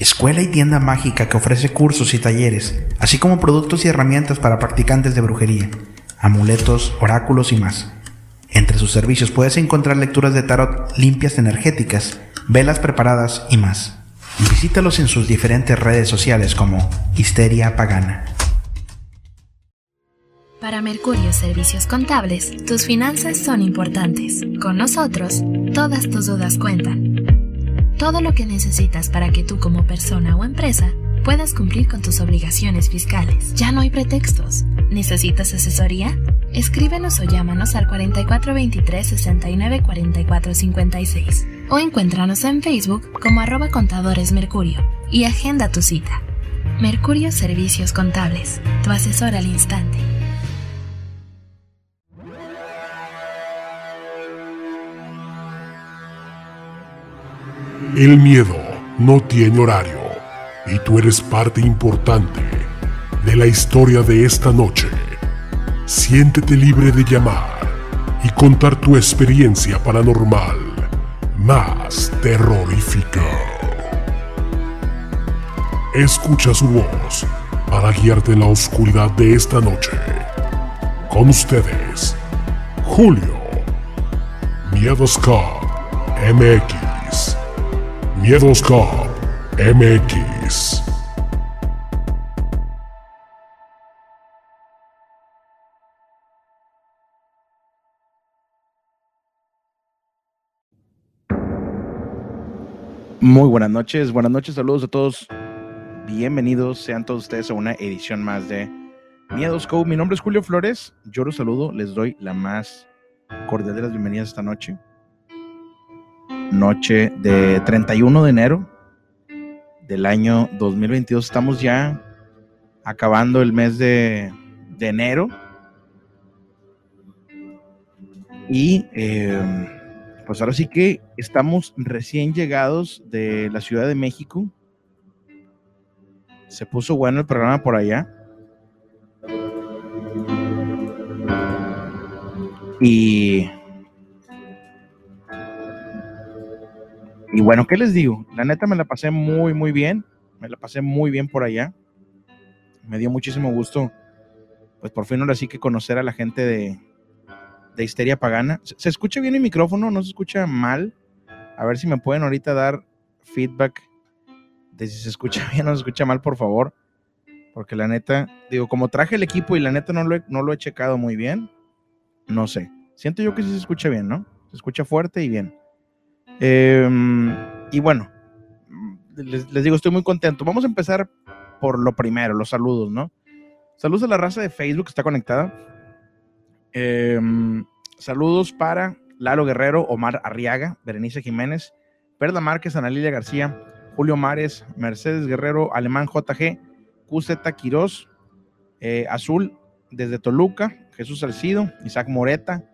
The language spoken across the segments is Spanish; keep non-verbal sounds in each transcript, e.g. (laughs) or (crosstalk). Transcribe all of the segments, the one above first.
Escuela y tienda mágica que ofrece cursos y talleres, así como productos y herramientas para practicantes de brujería, amuletos, oráculos y más. Entre sus servicios puedes encontrar lecturas de tarot limpias energéticas, velas preparadas y más. Visítalos en sus diferentes redes sociales como Histeria Pagana. Para Mercurio Servicios Contables, tus finanzas son importantes. Con nosotros, todas tus dudas cuentan. Todo lo que necesitas para que tú como persona o empresa puedas cumplir con tus obligaciones fiscales. Ya no hay pretextos. ¿Necesitas asesoría? Escríbenos o llámanos al 4423 69 44 56 o encuéntranos en Facebook como arroba contadores Mercurio y agenda tu cita. Mercurio Servicios Contables, tu asesor al instante. El miedo no tiene horario y tú eres parte importante de la historia de esta noche. Siéntete libre de llamar y contar tu experiencia paranormal más terrorífica. Escucha su voz para guiarte en la oscuridad de esta noche. Con ustedes, Julio Miedos MX. Miedos MX. Muy buenas noches, buenas noches, saludos a todos. Bienvenidos sean todos ustedes a una edición más de Miedos Co. Mi nombre es Julio Flores, yo los saludo, les doy la más cordial de las bienvenidas esta noche. Noche de 31 de enero del año 2022. Estamos ya acabando el mes de, de enero. Y eh, pues ahora sí que estamos recién llegados de la Ciudad de México. Se puso bueno el programa por allá. Y. Y bueno, ¿qué les digo? La neta me la pasé muy, muy bien. Me la pasé muy bien por allá. Me dio muchísimo gusto, pues por fin ahora sí que conocer a la gente de, de Histeria Pagana. ¿Se, escucha bien el micrófono? ¿No se escucha mal? A ver si me pueden ahorita dar feedback de si se escucha (laughs) bien o se escucha mal, por favor. Porque la neta, digo, como traje el equipo y la neta no lo he, no lo he checado muy bien, no sé. Siento yo que sí se escucha bien, ¿no? Se escucha fuerte y bien. Em, y bueno, les, digo, estoy muy contento. Vamos a empezar por lo primero, los saludos, ¿no? Saludos a la raza de Facebook que está conectada. Em, saludos para Lalo Guerrero, Omar Arriaga, Berenice Jiménez, Perla Márquez, Ana García, Julio Mares, Mercedes Guerrero, Alemán JG, QZ Quirós, eh, Azul desde Toluca, Jesús Salcido, Isaac Moreta,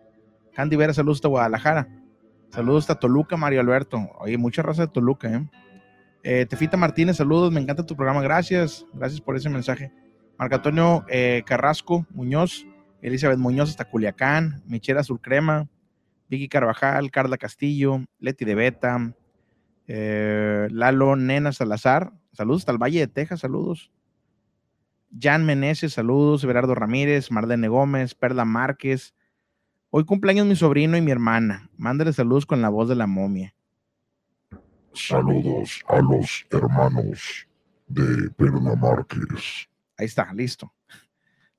Candy Vera, saludos hasta Guadalajara, saludos hasta Toluca, Mario Alberto, oye, mucha raza de Toluca, ¿eh? Eh, Tefita Martínez, saludos, me encanta tu programa, gracias, gracias por ese mensaje. Marco Antonio eh, Carrasco Muñoz, Elizabeth Muñoz hasta Culiacán, Michelle Azul Crema, Vicky Carvajal, Carla Castillo, Leti de Beta, eh, Lalo Nena Salazar, saludos hasta el Valle de Texas, saludos. Jan Meneses, saludos. Everardo Ramírez, Marlene Gómez, Perla Márquez. Hoy cumpleaños mi sobrino y mi hermana. Mándale saludos con la voz de la momia. Saludos a los hermanos de Perla Márquez. Ahí está, listo.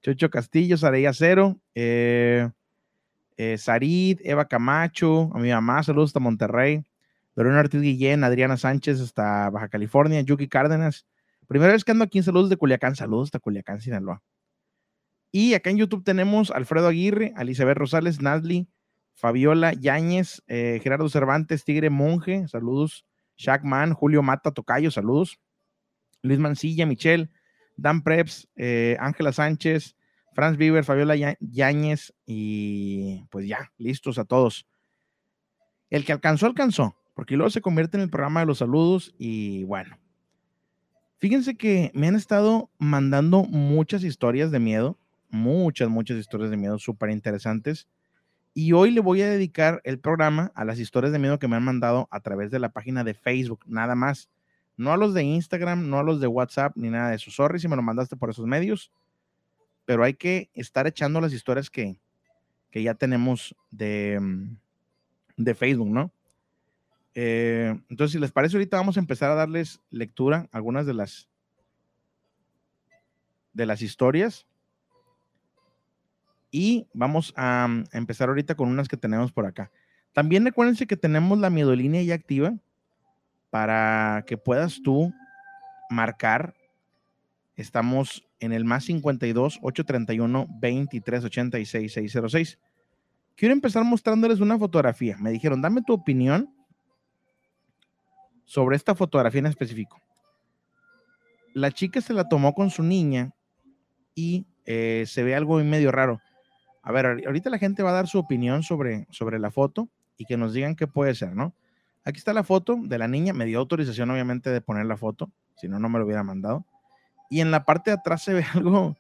Chocho Castillo, Saraya Cero, eh, eh, Sarid, Eva Camacho, a mi mamá, saludos hasta Monterrey. Lorena Ortiz Guillén, Adriana Sánchez hasta Baja California, Yuki Cárdenas. Primera vez que ando aquí en saludos de Culiacán, saludos hasta Culiacán, Sinaloa. Y acá en YouTube tenemos Alfredo Aguirre, Elizabeth Rosales, Nazli, Fabiola Yáñez, eh, Gerardo Cervantes, Tigre Monje, saludos. Shackman, Julio Mata, Tocayo, saludos. Luis Mancilla, Michelle, Dan Preps, eh, Ángela Sánchez, Franz Bieber, Fabiola Yáñez y pues ya, listos a todos. El que alcanzó, alcanzó, porque luego se convierte en el programa de los saludos y bueno. Fíjense que me han estado mandando muchas historias de miedo, muchas, muchas historias de miedo súper interesantes. Y hoy le voy a dedicar el programa a las historias de miedo que me han mandado a través de la página de Facebook, nada más. No a los de Instagram, no a los de WhatsApp, ni nada de eso. Sorry si me lo mandaste por esos medios pero hay que estar echando las historias que, ya tenemos de, mm, de Facebook, ¿no? Eh, entonces, si les parece, ahorita vamos a empezar a darles lectura a algunas de las de las historias. Y vamos a, mm, empezar ahorita con unas que tenemos por acá. También recuérdense que tenemos la miedolínea ya activa para que puedas tú marcar. Estamos en el más 52 831 23 86 606. Quiero empezar mostrándoles una fotografía. Me dijeron, dame tu opinión sobre esta fotografía en específico. La chica se la tomó con su niña y eh, se ve algo medio raro. A ver, ahorita la gente va a dar su opinión sobre, sobre la foto y que nos digan qué puede ser, ¿no? Aquí está la foto de la niña. Me dio autorización, obviamente, de poner la foto. Si no, no me lo hubiera mandado y en la parte de atrás se ve (laughs) algo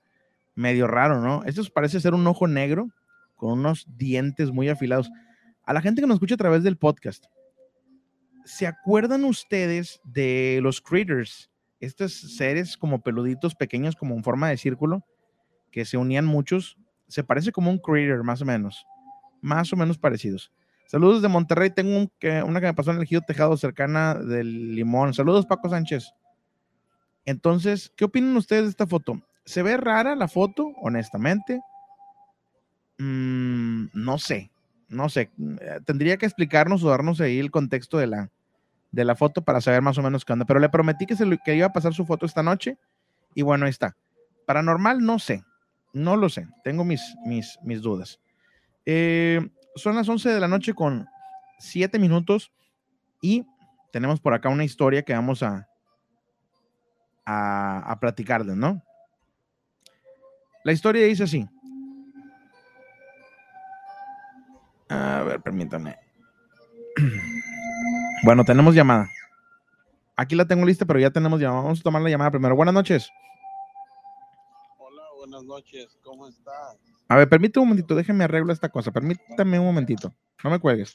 medio raro, ¿no? Esto parece ser un ojo negro con unos dientes muy afilados. A la gente que nos escucha a través del podcast, ¿se acuerdan ustedes de los critters? Estos seres como peluditos pequeños, como en forma de círculo, que se unían muchos. Se parece como un critter, más o menos. Más o menos parecidos. Saludos de Monterrey. Tengo que, una que me pasó en el Giro Tejado, cercana del Limón. Saludos, Paco Sánchez. Entonces, ¿qué opinan ustedes de esta foto? ¿Se ve rara la foto, honestamente? Mm, no sé, no sé. Eh, tendría que explicarnos o darnos ahí el contexto de la, de la foto para saber más o menos qué onda. Pero le prometí que, se que iba a pasar su foto esta noche y bueno, ahí está. Paranormal, no sé, no lo sé. Tengo mis, mis, mis dudas. Eh, son las 11 de la noche con 7 minutos y tenemos por acá una historia que vamos a, a, platicarles, ¿no? La historia dice así. A ver, permítanme. (clears throat) Bueno, tenemos llamada. Aquí la tengo lista, pero ya tenemos llamada. Vamos a tomar la llamada primero. Buenas noches. Noches. ¿Cómo estás? A ver, permítame un momentito. Déjeme arreglo esta cosa. Permítame un momentito. No me cuelgues.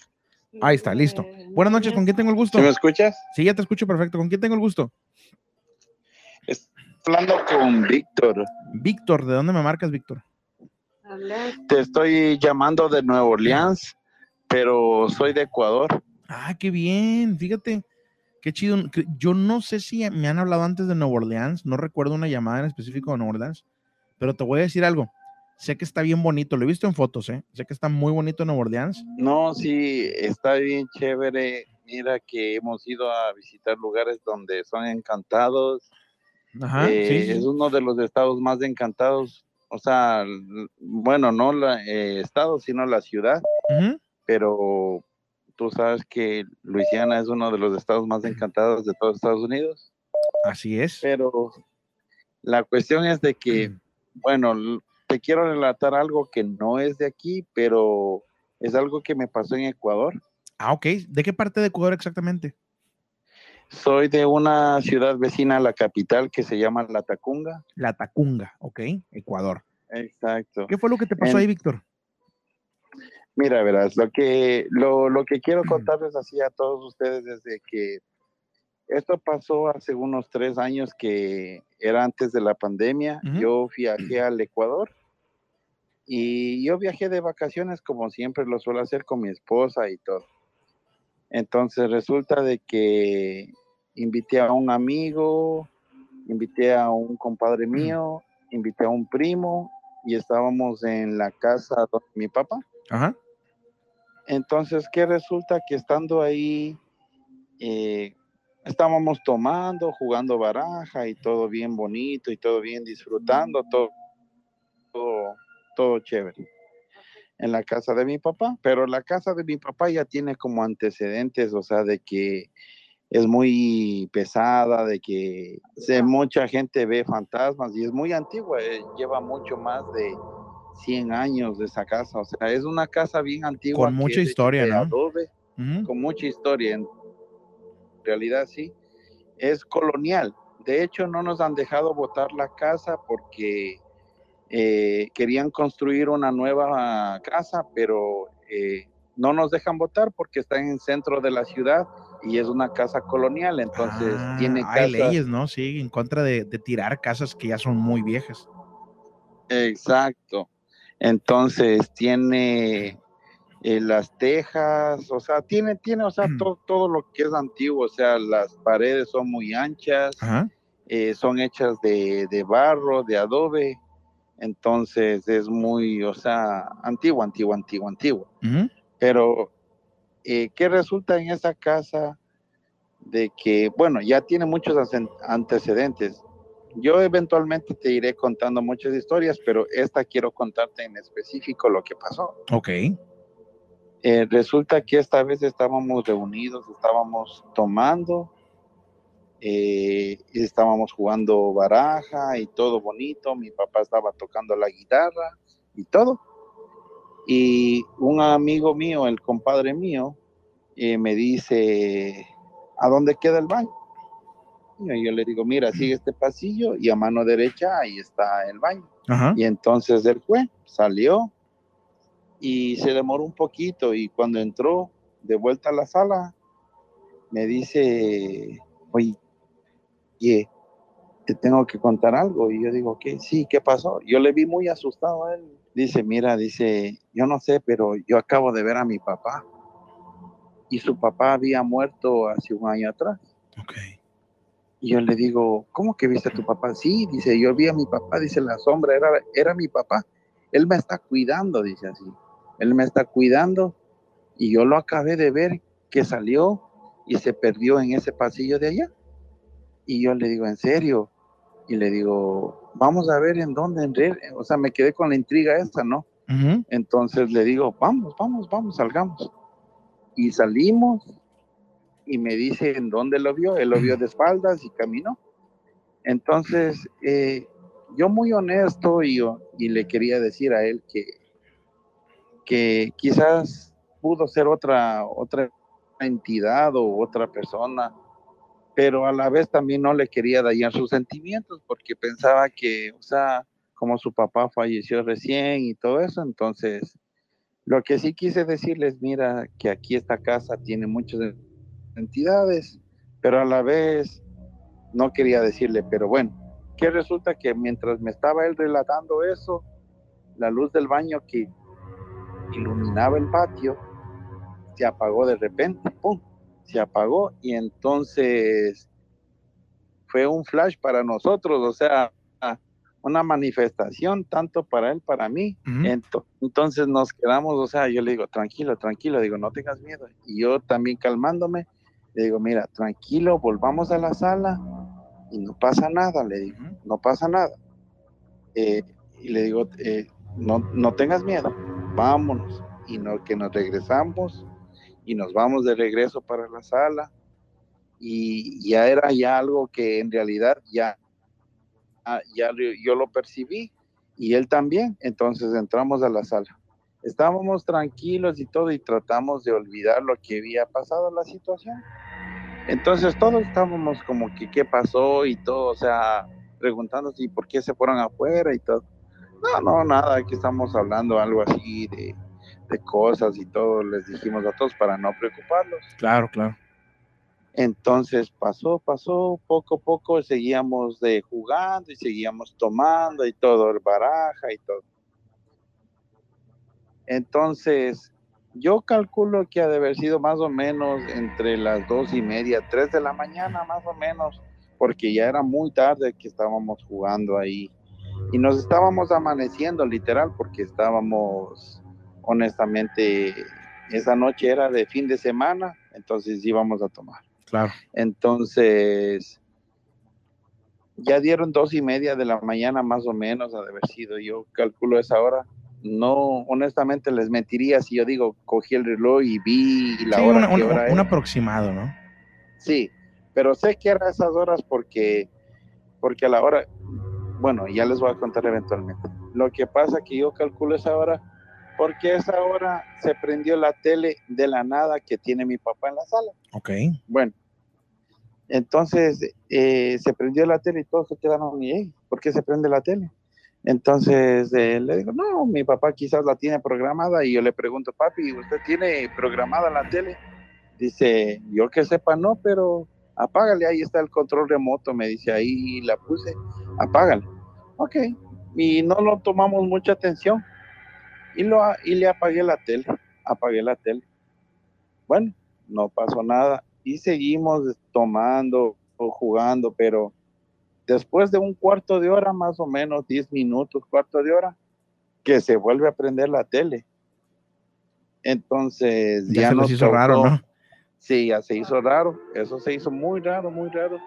Ahí está, listo. Buenas noches. ¿Con quién tengo el gusto? ¿Me escuchas? Sí, ya te escucho perfecto. ¿Con quién tengo el gusto? hablando con Víctor. Víctor, ¿de dónde me marcas, Víctor? Te estoy llamando de Nueva Orleans, pero soy de Ecuador. Ah, qué bien, fíjate, qué chido. Yo no sé si me han hablado antes de Nueva Orleans, no recuerdo una llamada en específico de Nueva Orleans, pero te voy a decir algo. Sé que está bien bonito, lo he visto en fotos, ¿eh? Sé que está muy bonito Nueva Orleans. No, sí, está bien chévere. Mira que hemos ido a visitar lugares donde son encantados eh, es uno de los estados más encantados, o sea, bueno, no el eh, estado, sino la ciudad, pero tú sabes que Luisiana es uno de los estados más encantados de todos Estados Unidos. Así es. Pero la cuestión es de que, bueno, te quiero relatar algo que no es de aquí, pero es algo que me pasó en Ecuador. Ah, ok. ¿De qué parte de Ecuador exactamente? Soy de una ciudad vecina a la capital que se llama La Tacunga. La Tacunga, ok, Ecuador. Exacto. ¿Qué fue lo que te pasó ahí, Víctor? Mira, verás, lo que, lo, lo que quiero contarles así a todos ustedes desde que esto pasó hace unos tres años que era antes de la pandemia. Yo viajé al Ecuador y yo viajé de vacaciones como siempre lo suelo hacer con mi esposa y todo. Entonces resulta de que invité a un amigo, invité a un compadre mío, invité a un primo y estábamos en la casa de mi papá. Ajá. Entonces, ¿qué resulta? Que estando ahí, eh, estábamos tomando, jugando baraja y todo bien bonito y todo bien disfrutando, todo, todo, todo chévere en la casa de mi papá, pero la casa de mi papá ya tiene como antecedentes, o sea, de que es muy pesada, de que mucha gente ve fantasmas y es muy antigua, eh, lleva mucho más de 100 años de esa casa, o sea, es una casa bien antigua. Con mucha historia, ¿no? Con mucha historia, realidad sí, es colonial. De hecho, no nos han dejado botar la casa porque eh, querían construir una nueva casa, pero eh, no nos dejan votar porque está en el centro de la ciudad y es una casa colonial, entonces ah, tiene Hay leyes, ¿no? Sí, en contra de, tirar casas que ya son muy viejas. Exacto. Entonces tiene eh, las tejas, o sea, tiene, tiene, o sea, todo, todo lo que es antiguo, o sea, las paredes son muy anchas, eh, son hechas de, barro, de adobe, entonces es muy, o sea, antiguo, antiguo, antiguo, antiguo. Pero, eh, ¿qué resulta en esa casa? De que, bueno, ya tiene muchos antecedentes. Yo eventualmente te iré contando muchas historias, pero esta quiero contarte en específico lo que pasó. Ok. Eh, resulta que esta vez estábamos reunidos, estábamos tomando, eh, estábamos jugando baraja y todo bonito, mi papá estaba tocando la guitarra y todo. Y un amigo mío, el compadre mío, eh, me dice, ¿a dónde queda el baño? Y yo le digo, mira, sigue este pasillo y a mano derecha ahí está el baño. Y entonces él fue, salió, y se demoró un poquito y cuando entró de vuelta a la sala, me dice, oye, te tengo que contar algo. Y yo digo, ¿qué? Sí, ¿qué pasó? Yo le vi muy asustado a él. Dice, mira, dice, yo no sé, pero yo acabo de ver a mi papá. Y su papá había muerto hace un año atrás. Okay. Y yo le digo, ¿cómo que viste a tu papá? Sí, dice, yo vi a mi papá, dice, la sombra era, era mi papá. Él me está cuidando, dice así. Él me está cuidando y yo lo acabé de ver que salió y se perdió en ese pasillo de allá. Y yo le digo, ¿en serio? Y le digo, vamos a ver en dónde, en o sea, me quedé con la intriga esta, ¿no? Entonces le digo, vamos, vamos, vamos, salgamos. Y salimos y me dice en dónde lo vio. Él lo vio de espaldas y caminó. Entonces, eh, yo muy honesto y, y le quería decir a él que que quizás pudo ser otra, otra entidad o otra persona, pero a la vez también no le quería dañar sus sentimientos porque pensaba que, o sea, como su papá falleció recién y todo eso, entonces lo que sí quise decirles, mira, que aquí esta casa tiene muchas entidades, pero a la vez no quería decirle, pero bueno, que resulta que mientras me estaba él relatando eso, la luz del baño que iluminaba el patio, se apagó de repente, ¡pum! Se apagó y entonces fue un flash para nosotros, o sea, una manifestación tanto para él, para mí. Entonces nos quedamos, o sea, yo le digo, tranquilo, tranquilo, digo, no tengas miedo. Y yo también calmándome, le digo, mira, tranquilo, volvamos a la sala y no pasa nada, le digo, no pasa nada. Eh, y le digo, eh, no, no tengas miedo, vámonos. Y no, que nos regresamos y nos vamos de regreso para la sala. Y ya era ya algo que en realidad ya, ah, ya yo lo percibí y él también. Entonces entramos a la sala. Estábamos tranquilos y todo y tratamos de olvidar lo que había pasado la situación. Entonces todos estábamos como que qué pasó y todo, o sea, preguntándose por qué se fueron afuera y todo. No, no, nada, aquí estamos hablando algo así de, cosas y todo, les dijimos a todos para no preocuparlos. Claro, claro. Entonces pasó, pasó, poco a poco seguíamos de jugando y seguíamos tomando y todo, el baraja y todo. Entonces, yo calculo que ha de haber sido más o menos entre las dos y media, tres de la mañana, más o menos, porque ya era muy tarde que estábamos jugando ahí y nos estábamos amaneciendo literal porque estábamos honestamente esa noche era de fin de semana entonces íbamos a tomar. Claro. Entonces ya dieron dos y media de la mañana más o menos ha de haber sido yo calculo esa hora. No honestamente les mentiría si yo digo cogí el reloj y vi la hora, un aproximado no sí pero sé que eran esas horas porque porque a la hora bueno, ya les voy a contar eventualmente. Lo que pasa que yo calculo esa hora porque esa hora se prendió la tele de la nada que tiene mi papá en la sala. Ok. Bueno, entonces eh, se prendió la tele y todos se quedaron, y, ¿por qué se prende la tele? Entonces eh, le digo, no, mi papá quizás la tiene programada y yo le pregunto, papi, ¿usted tiene programada la tele? Dice, yo que sepa, no, pero apágale, ahí está el control remoto, me dice, ahí la puse, apágale. Ok, y no lo tomamos mucha atención y, lo, y le apagué la tele, apagué la tele. Bueno, no pasó nada y seguimos tomando o jugando, pero después de un cuarto de hora, más o menos, 10 minutos, cuarto de hora, que se vuelve a prender la tele. Entonces Ya, ya, se nos hizo raro, ¿no? Sí, ya se hizo raro. Eso se hizo muy raro, muy raro.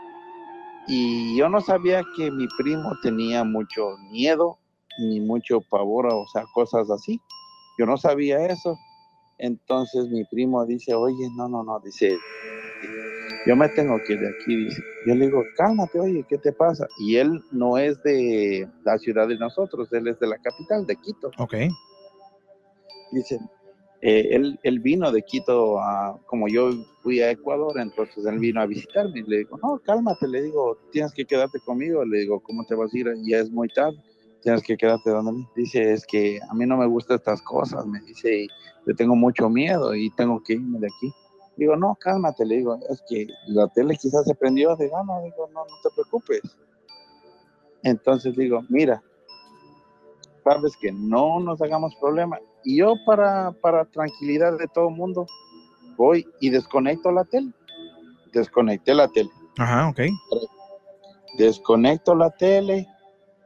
Y yo no sabía que mi primo tenía mucho miedo ni mucho pavor, o sea, cosas así. Yo no sabía eso. Entonces mi primo dice, oye, no, no, no, dice, yo me tengo que ir de aquí, dice. Yo le digo, cálmate, oye, ¿qué te pasa? Y él no es de la ciudad de nosotros, él es de la capital, de Quito. Ok. Dice, eh, él, vino de Quito, a, como yo fui a Ecuador, entonces él vino a visitarme. Le digo, no, cálmate, le digo, tienes que quedarte conmigo. Le digo, ¿cómo te vas a ir? Ya es muy tarde, tienes que quedarte donde mí. Dice, es que a mí no me gustan estas cosas, me dice, y le tengo mucho miedo y tengo que irme de aquí. Digo, no, cálmate, le digo, es que la tele quizás se prendió de gana, digo, no, no te preocupes. Entonces digo, mira, sabes que no nos hagamos problema. Y yo para, para tranquilidad de todo el mundo, voy y desconecto la tele. Desconecté la tele. Ajá, ok. Desconecto la tele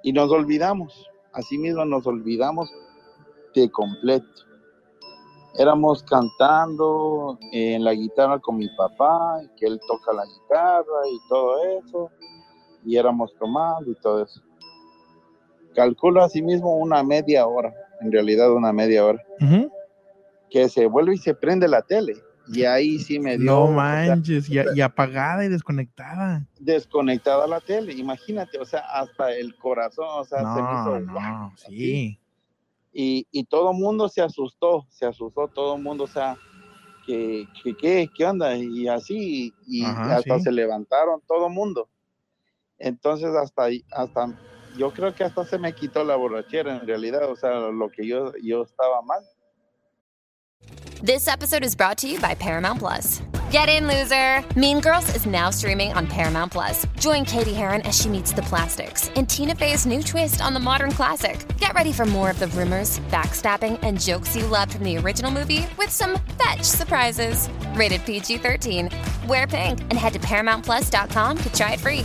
y nos olvidamos. Así mismo nos olvidamos de completo. Éramos cantando en la guitarra con mi papá, que él toca la guitarra y todo eso. Y éramos tomando y todo eso. Calculo así mismo una media hora, en realidad una media hora, que se vuelve y se prende la tele. Y ahí sí me dio No o sea, manches, y, y apagada y desconectada. desconectada la tele, imagínate, o sea, hasta el corazón, o sea, se me No, hizo no, sí. y, y todo mundo se asustó, se asustó todo el mundo, o sea, que, que, ¿qué, qué onda? Y así, y Ajá, hasta sí. se levantaron todo el mundo. Entonces, hasta, hasta, yo creo que hasta se me quitó la borrachera en realidad, o sea, lo que yo, yo estaba mal. This episode is brought to you by Paramount Plus. Get in, loser! Mean Girls is now streaming on Paramount Plus. Join Katie Heron as she meets the plastics in Tina Fey's new twist on the modern classic. Get ready for more of the rumors, backstabbing, and jokes you loved from the original movie with some fetch surprises. Rated PG 13. Wear pink and head to ParamountPlus.com to try it free.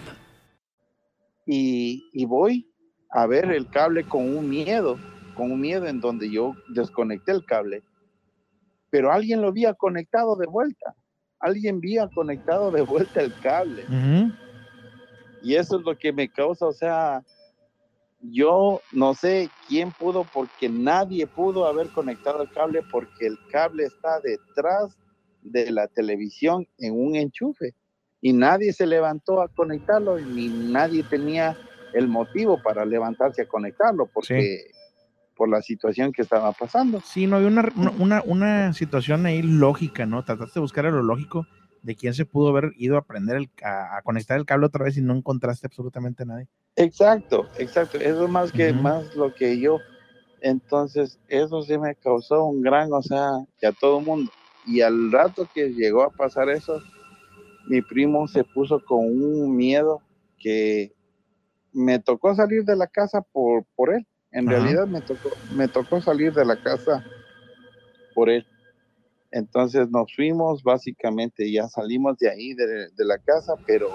y, y voy a ver el cable con un miedo, con un miedo en donde yo desconecté el cable, pero alguien lo había conectado de vuelta, alguien había conectado de vuelta el cable. Ujú. y eso es lo que me causa, o sea, yo no sé quién pudo porque nadie pudo haber conectado el cable porque el cable está detrás de la televisión en un enchufe y nadie se levantó a conectarlo y ni nadie tenía el motivo para levantarse a conectarlo porque por la situación que estaba pasando. Sí, no había una, una, una- situación ahí lógica, ¿no? Trataste de buscar a lo lógico de quién se pudo haber ido a prender el, a, a conectar el cable otra vez y no encontraste absolutamente a nadie. Exacto, exacto. Eso es más que Ujú. más lo que yo. Entonces, eso sí me causó un gran, o sea, que a todo mundo. Y al rato que llegó a pasar eso, mi primo se puso con un miedo que me tocó salir de la casa por, por él. En Ajá. realidad me tocó, me tocó salir de la casa por él. Entonces nos fuimos, básicamente ya salimos de ahí, de, de la casa, pero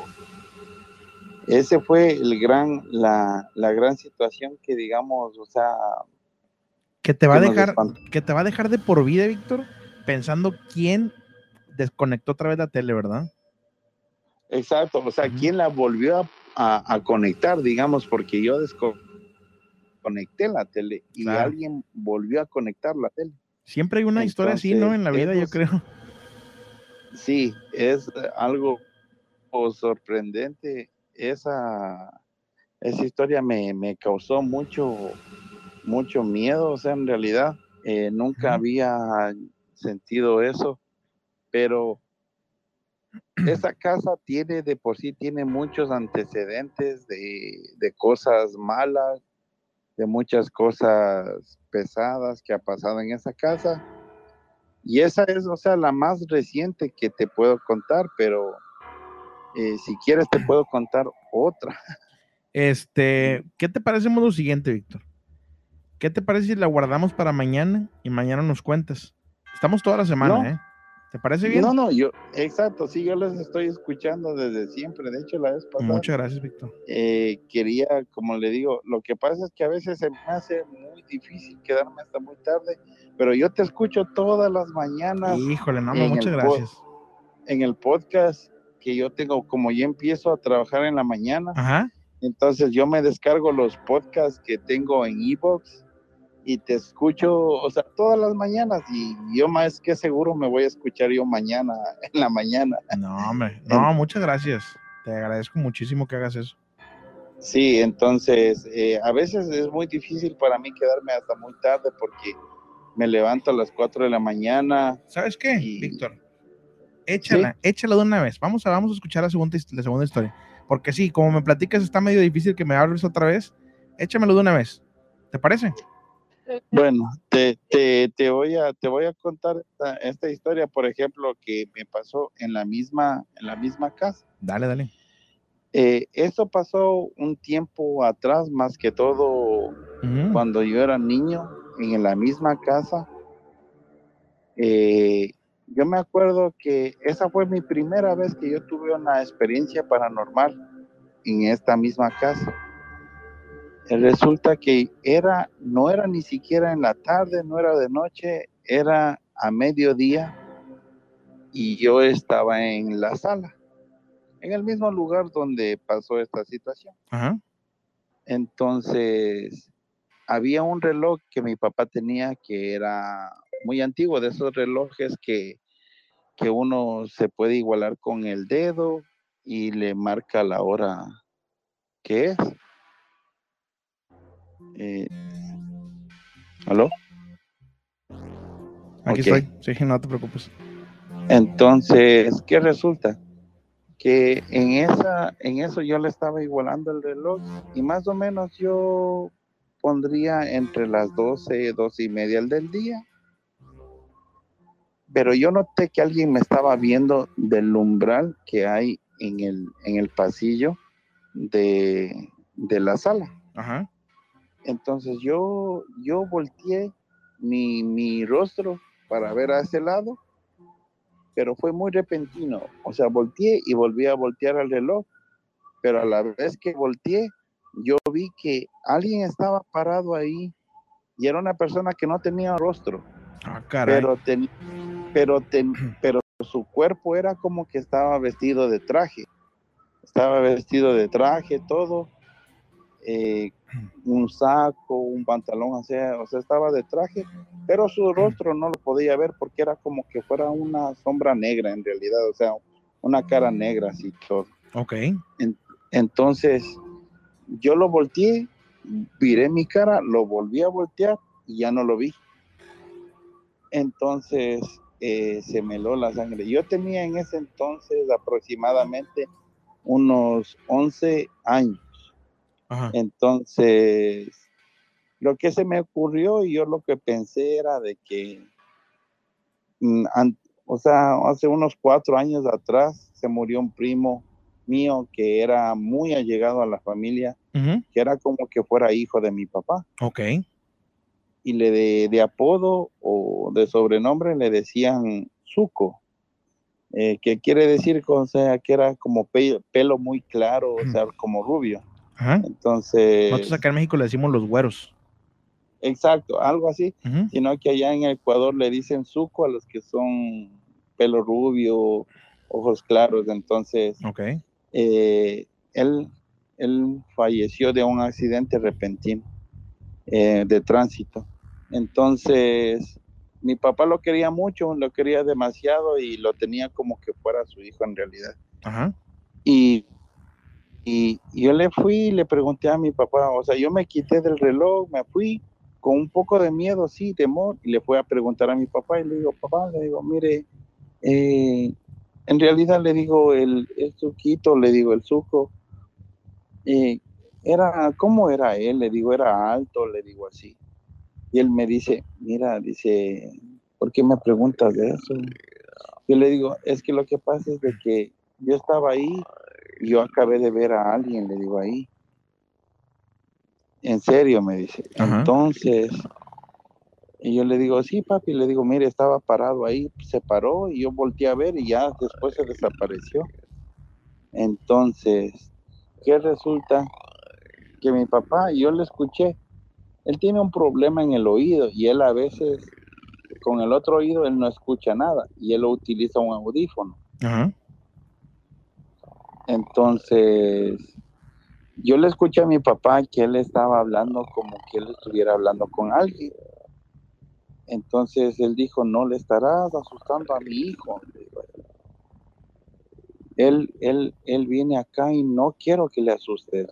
ese fue el gran, la, la gran situación que digamos, o sea, Que te va a que dejar, que te va a dejar de por vida, Víctor, pensando quién desconectó otra vez la tele, ¿verdad? Exacto, o sea. ¿quién la volvió a, a- a conectar, digamos, porque yo desconecté la tele y Claro. alguien volvió a conectar la tele. Siempre hay una historia así, ¿no? En la vida, yo creo. Sí, es algo sorprendente. Esa, esa historia me, me causó mucho, mucho miedo, o sea, en realidad eh, nunca había sentido eso, pero esa casa tiene de por sí, tiene muchos antecedentes de, de cosas malas, de muchas cosas pesadas que ha pasado en esa casa. Y esa es, o sea, la más reciente que te puedo contar, pero eh, si quieres te puedo contar otra. Este, ¿qué te parece lo siguiente, Víctor? ¿Qué te parece si la guardamos para mañana y mañana nos cuentas? Estamos toda la semana, No. ¿eh? ¿Te parece bien? No, no, yo, exacto, sí, yo les estoy escuchando desde siempre. De hecho, la vez pasada Muchas gracias, Víctor. eh, quería, como le digo, lo que pasa es que a veces se me hace muy difícil quedarme hasta muy tarde, pero yo te escucho todas las mañanas Híjole, no, muchas gracias. en el podcast que yo tengo, como ya empiezo a trabajar en la mañana, Ajá. entonces yo me descargo los podcasts que tengo en Evox y te escucho, o sea, todas las mañanas y yo más que seguro me voy a escuchar yo mañana, (laughs) en la mañana. No, hombre. (laughs) No, muchas gracias. Te agradezco muchísimo que hagas eso. Sí, entonces eh, a veces es muy difícil para mí quedarme hasta muy tarde porque me levanto a las 4 de la mañana. ¿Sabes qué, Y- Víctor? Échala, échala de una vez. Vamos a, vamos a escuchar la segunda, la segunda historia. Porque sí, como me platicas, está medio difícil que me hables otra vez. Échamelo de una vez. ¿Te parece? Bueno, te, te, te voy a te voy a contar esta, esta historia, por ejemplo, que me pasó en la misma en la misma casa. Dale, dale. Eh, esto pasó un tiempo atrás, más que todo Ujú. cuando yo era niño, en la misma casa. Eh, yo me acuerdo que esa fue mi primera vez que yo tuve una experiencia paranormal en esta misma casa. Resulta que era, no era ni siquiera en la tarde, no era de noche, era a mediodía y yo estaba en la sala, en el mismo lugar donde pasó esta situación. Ajá. Entonces, había un reloj que mi papá tenía que era muy antiguo, de esos relojes que, que uno se puede igualar con el dedo y le marca la hora que es. Eh, ¿Aló? Aquí Ok. estoy. Sí, no te preocupes. Entonces, ¿qué resulta? Que en esa, en eso yo le estaba igualando el reloj y más o menos yo pondría entre las 12, 12 y media del día. Pero yo noté que alguien me estaba viendo del umbral que hay en el, en el pasillo de, de la sala. Ajá. Entonces yo, yo volteé mi, mi rostro para ver a ese lado, pero fue muy repentino. O sea, volteé y volví a voltear al reloj, pero a la vez que volteé, yo vi que alguien estaba parado ahí y era una persona que no tenía rostro, Ah, caray. pero, ten- pero, ten- (clears throat) pero su cuerpo era como que estaba vestido de traje. Estaba vestido de traje, todo. Eh, (clears throat) un saco, un pantalón, o sea, o sea, estaba de traje, pero su rostro no lo podía ver porque era como que fuera una sombra negra en realidad, o sea, una cara negra así todo. Ok. Entonces, yo lo volteé, viré mi cara, lo volví a voltear y ya no lo vi. Entonces, eh, se me heló la sangre. Yo tenía en ese entonces aproximadamente unos 11 años. Ajá. Entonces, lo que se me ocurrió y yo lo que pensé era de que, mm, o sea, hace unos cuatro años atrás se murió un primo mío que era muy allegado a la familia, que era como que fuera hijo de mi papá. Ok. Y le de, de apodo o de sobrenombre le decían Zuco. eh, que quiere decir o sea, que era como pelo muy claro, o sea, como rubio. Ajá. Entonces, Nosotros acá en México le decimos los güeros. exacto, algo así, sino que allá en Ecuador le dicen suco a los que son pelo rubio, ojos claros, entonces Ok. eh, él, él falleció de un accidente repentino eh, de tránsito. Entonces, mi papá lo quería mucho, lo quería demasiado y lo tenía como que fuera su hijo en realidad. Ajá. Y, y yo le fui y le pregunté a mi papá, o sea, yo me quité del reloj, me fui con un poco de miedo, sí, temor, y le fui a preguntar a mi papá y le digo, papá, le digo, mire, eh, en realidad le digo, el, el suquito, le digo, el suco, eh, era, ¿cómo era él? Le digo, era alto, le digo así. Y él me dice, mira, dice, ¿por qué me preguntas de eso? Yo le digo, es que lo que pasa es de que yo estaba ahí yo acabé de ver a alguien, le digo ahí. En serio, me dice. Ajá. Entonces, y yo le digo, sí, papi, le digo, mire, estaba parado ahí, se paró y yo volteé a ver y ya después se desapareció. Entonces, ¿qué resulta? Que mi papá, yo le escuché, él tiene un problema en el oído y él a veces con el otro oído él no escucha nada y él utiliza un audífono. Ajá. Entonces, yo le escuché a mi papá que él estaba hablando como que él estuviera hablando con alguien. Entonces él dijo, no le estarás asustando a mi hijo. Él, él, él viene acá y no quiero que le asustes,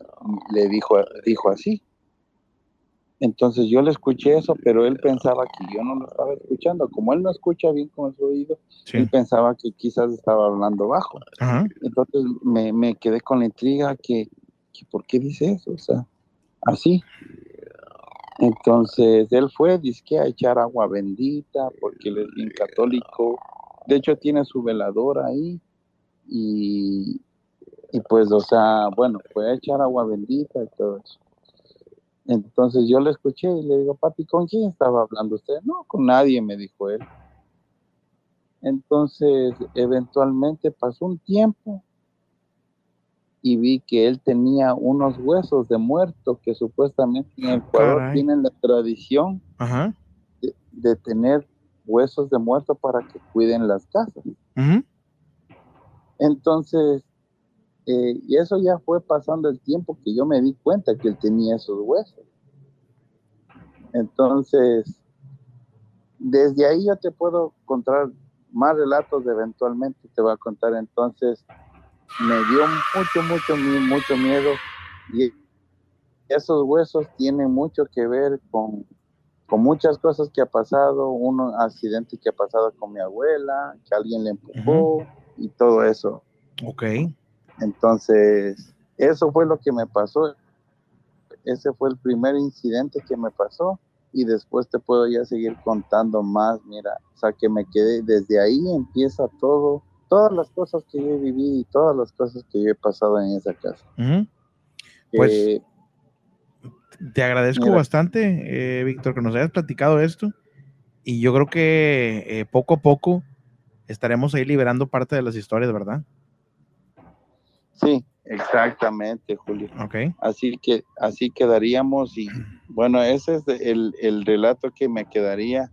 le dijo, dijo así. Entonces yo le escuché eso, pero él pensaba que yo no lo estaba escuchando. Como él no escucha bien con su oído, él pensaba que quizás estaba hablando bajo. Ajá. Entonces me, me quedé con la intriga que, que ¿por qué dice eso? O sea, así. Entonces él fue, a echar agua bendita, porque él es bien católico. De hecho, tiene su veladora ahí. Y, y pues, o sea, bueno, fue a echar agua bendita y todo eso. Entonces yo le escuché y le digo, papi, ¿con quién estaba hablando usted? No, con nadie, me dijo él. Entonces, eventualmente pasó un tiempo y vi que él tenía unos huesos de muerto que supuestamente en Ecuador Caray. tienen la tradición Ajá. de, de tener huesos de muerto para que cuiden las casas. Entonces, eh, y eso ya fue pasando el tiempo que yo me di cuenta que él tenía esos huesos. Entonces, desde ahí yo te puedo contar más relatos, eventualmente te voy a contar. Entonces, me dio mucho, mucho, mucho miedo y esos huesos tienen mucho que ver con, con muchas cosas que ha pasado, un accidente que ha pasado con mi abuela, que alguien le empujó y todo eso. Ok. Entonces, eso fue lo que me pasó. Ese fue el primer incidente que me pasó y después te puedo ya seguir contando más. Mira, o sea, que me quedé, desde ahí empieza todo, todas las cosas que yo he vivido y todas las cosas que yo he pasado en esa casa. Ujú. Pues, Eh, Te agradezco Mira. bastante, eh, Víctor, que nos hayas platicado esto. Y yo creo que eh, poco a poco estaremos ahí liberando parte de las historias, ¿verdad? Sí, exactamente, Julio. Ok. Así que así quedaríamos y bueno, ese es el, el relato que me quedaría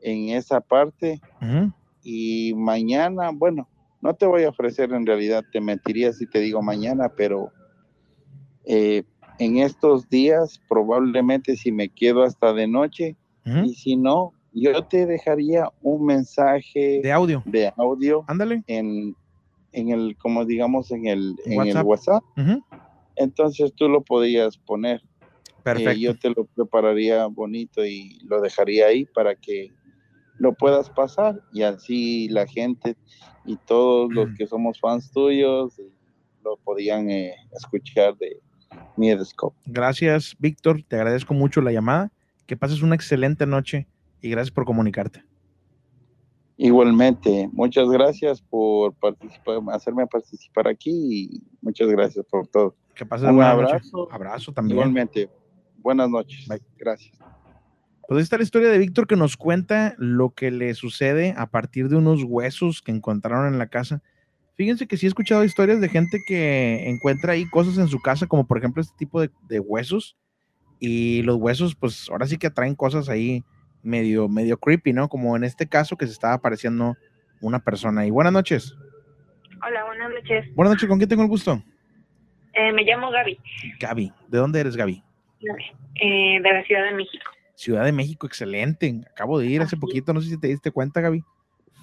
en esa parte. Y mañana, bueno, no te voy a ofrecer en realidad, te mentiría si te digo mañana, pero eh, en estos días probablemente si me quedo hasta de noche y si no, yo te dejaría un mensaje De audio. de audio Ándale. en, en el, como digamos, en el, en el WhatsApp. Entonces tú lo podías poner. Perfecto. Eh, yo te lo prepararía bonito y lo dejaría ahí para que lo puedas pasar y así la gente y todos los que somos fans tuyos eh, lo podían eh, escuchar de Miedescope. Gracias, Víctor. Te agradezco mucho la llamada. Que pases una excelente noche y gracias por comunicarte. Igualmente, muchas gracias por participar, hacerme participar aquí y muchas gracias por todo. Que pases Un buena abrazo. noche. Abrazo también. Igualmente, buenas noches. Bye. Gracias. Pues ahí está la historia de Víctor que nos cuenta lo que le sucede a partir de unos huesos que encontraron en la casa. Fíjense que sí he escuchado historias de gente que encuentra ahí cosas en su casa, como por ejemplo este tipo de, de huesos. Y los huesos, pues ahora sí que atraen cosas ahí medio, medio creepy, ¿no? Como en este caso que se estaba apareciendo una persona. Y buenas noches. Hola, buenas noches. Buenas noches, ¿con quién tengo el gusto? Eh, me llamo Gaby, Gaby. ¿De dónde eres, Gaby? eh, de la Ciudad de México. Ciudad de México, excelente. Acabo de ir hace poquito, no sé si te diste cuenta, Gaby.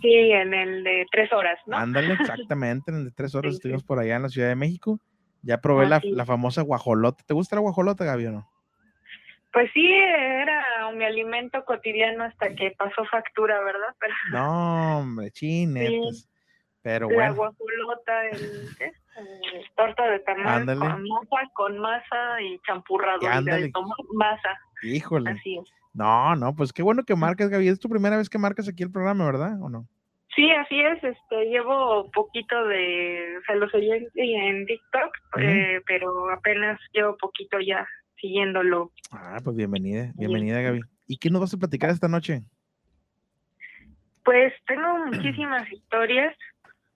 Sí, en el de tres horas, ¿no? Ándale, (laughs) exactamente, en el de tres horas Sí, sí. estuvimos por allá en la Ciudad de México. Ya probé Ah, la, sí. la famosa guajolota. ¿Te gusta la guajolota, Gaby, o no? Pues sí, era mi alimento cotidiano hasta que pasó factura, ¿verdad? Pero (laughs) No, hombre, chinetas. Pero la bueno, guajolota, el, ¿qué? Torta de tamal Ándale. con masa, con masa y champurrado. De masa, híjole. así es. No, no, pues qué bueno que marcas, Gaby. Es tu primera vez que marcas aquí el programa, ¿verdad? ¿O no? Sí, así es. Este, llevo poquito de, o sea, lo seguí en, TikTok, eh, pero apenas llevo poquito ya siguiéndolo. Ah, pues bienvenida, bienvenida, Gaby. ¿Y qué nos vas a platicar esta noche? Pues tengo muchísimas historias,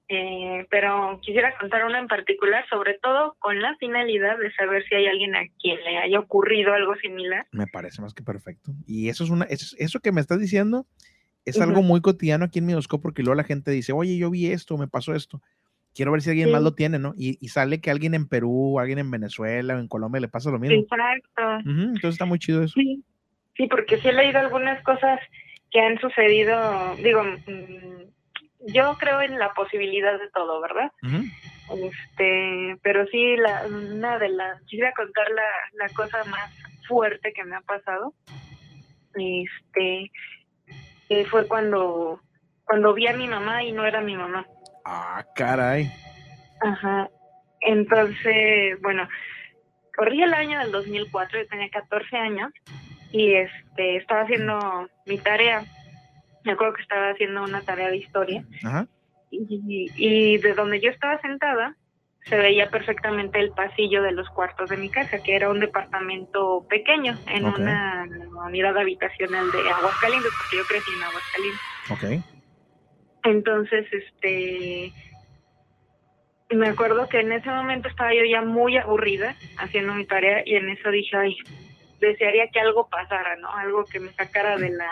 eh, pero quisiera contar una en particular, sobre todo con la finalidad de saber si hay alguien a quien le haya ocurrido algo similar. Me parece más que perfecto. Y eso es una, eso, eso que me estás diciendo es algo muy cotidiano aquí en Midosco porque luego la gente dice, oye, yo vi esto, me pasó esto. Quiero ver si alguien más lo tiene, ¿no? Y, y sale que alguien en Perú, alguien en Venezuela o en Colombia le pasa lo mismo. Exacto. Entonces está muy chido eso. Sí, sí, porque sí he leído algunas cosas que han sucedido, digo, mm, yo creo en la posibilidad de todo, ¿verdad? Este, pero sí, la, una de las, quisiera contar la, la cosa más fuerte que me ha pasado. Este, que fue cuando, cuando vi a mi mamá y no era mi mamá. Ah, caray. Ajá. Entonces, bueno, corrí el año del 2004, yo tenía 14 años y este estaba haciendo mi tarea. Me acuerdo que estaba haciendo una tarea de historia Ajá. y, y de donde yo estaba sentada se veía perfectamente el pasillo de los cuartos de mi casa, que era un departamento pequeño en una unidad habitacional de Aguascalientes, porque yo crecí en Aguascalientes. Ok. Entonces, este, me acuerdo que en ese momento estaba yo ya muy aburrida haciendo mi tarea y en eso dije, ay, desearía que algo pasara, ¿no? Algo que me sacara de la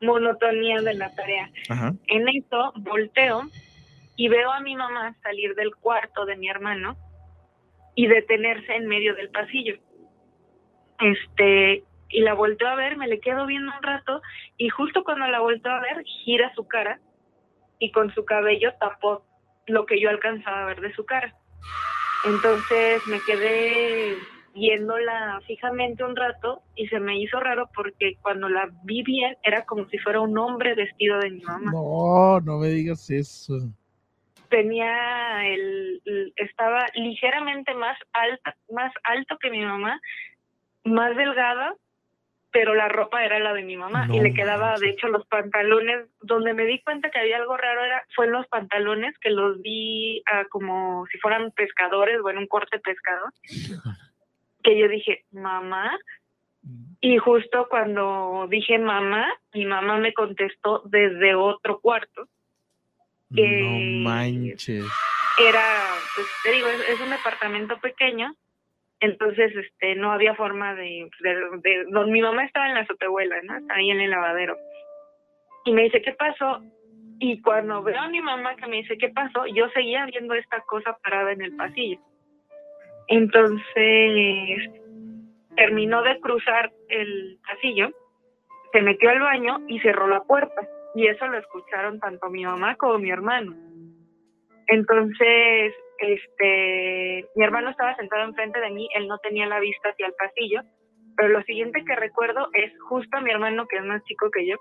monotonía de la tarea. Ajá. En eso volteo y veo a mi mamá salir del cuarto de mi hermano y detenerse en medio del pasillo. Este, y la volteo a ver, me le quedo viendo un rato y justo cuando la volteo a ver, gira su cara y con su cabello tapó lo que yo alcanzaba a ver de su cara. Entonces me quedé viéndola fijamente un rato y se me hizo raro porque cuando la vi bien era como si fuera un hombre vestido de mi mamá. No, no me digas eso. Tenía el, el- estaba ligeramente más alta, más alto que mi mamá, más delgada, pero la ropa era la de mi mamá y le quedaba manches. de hecho los pantalones donde me di cuenta que había algo raro era fue en los pantalones que los vi ah, como si fueran pescadores o en un corte pescador que yo dije mamá y justo cuando dije mamá mi mamá me contestó desde otro cuarto Eh, No manches. era, pues te digo, es, es un departamento pequeño, entonces este no había forma de, de, de- don- mi mamá estaba en la azotehuela, ¿no? Estaba ahí en el lavadero. Y me dice, ¿qué pasó? Y cuando veo a mi mamá que me dice, ¿qué pasó? Yo seguía viendo esta cosa parada en el pasillo. Entonces, terminó de cruzar el pasillo, se metió al baño y cerró la puerta. Y eso lo escucharon tanto mi mamá como mi hermano. Entonces, este, mi hermano estaba sentado enfrente de mí, él no tenía la vista hacia el pasillo, pero lo siguiente que recuerdo es justo a mi hermano, que es más chico que yo,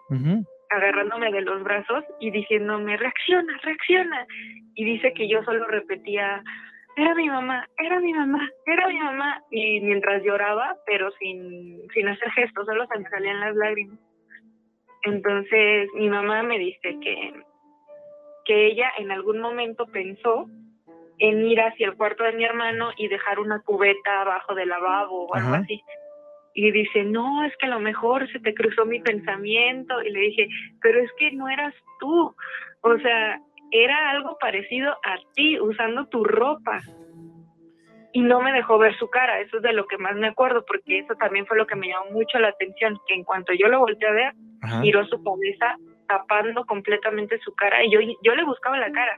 agarrándome de los brazos y diciéndome, reacciona, reacciona. Y dice que yo solo repetía, era mi mamá, era mi mamá, era mi mamá. Y mientras lloraba, pero sin, sin hacer gestos, solo se me salían las lágrimas. Entonces mi mamá me dice que, que ella en algún momento pensó en ir hacia el cuarto de mi hermano y dejar una cubeta abajo del lavabo o algo Ajá. así. Y dice, no, es que a lo mejor se te cruzó mi pensamiento. Y le dije, pero es que no eras tú. O sea, era algo parecido a ti, usando tu ropa. Y no me dejó ver su cara, eso es de lo que más me acuerdo, porque eso también fue lo que me llamó mucho la atención, que en cuanto yo lo volteé a ver, giró su cabeza tapando completamente su cara y yo, yo le buscaba la cara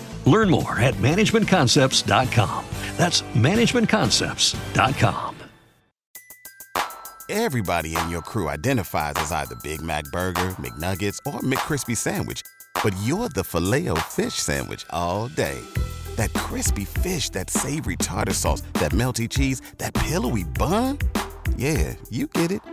Learn more at managementconcepts.com. That's managementconcepts.com. Everybody in your crew identifies as either Big Mac Burger, McNuggets, or McCrispy Sandwich, but you're the filet fish Sandwich all day. That crispy fish, that savory tartar sauce, that melty cheese, that pillowy bun. Yeah, you get it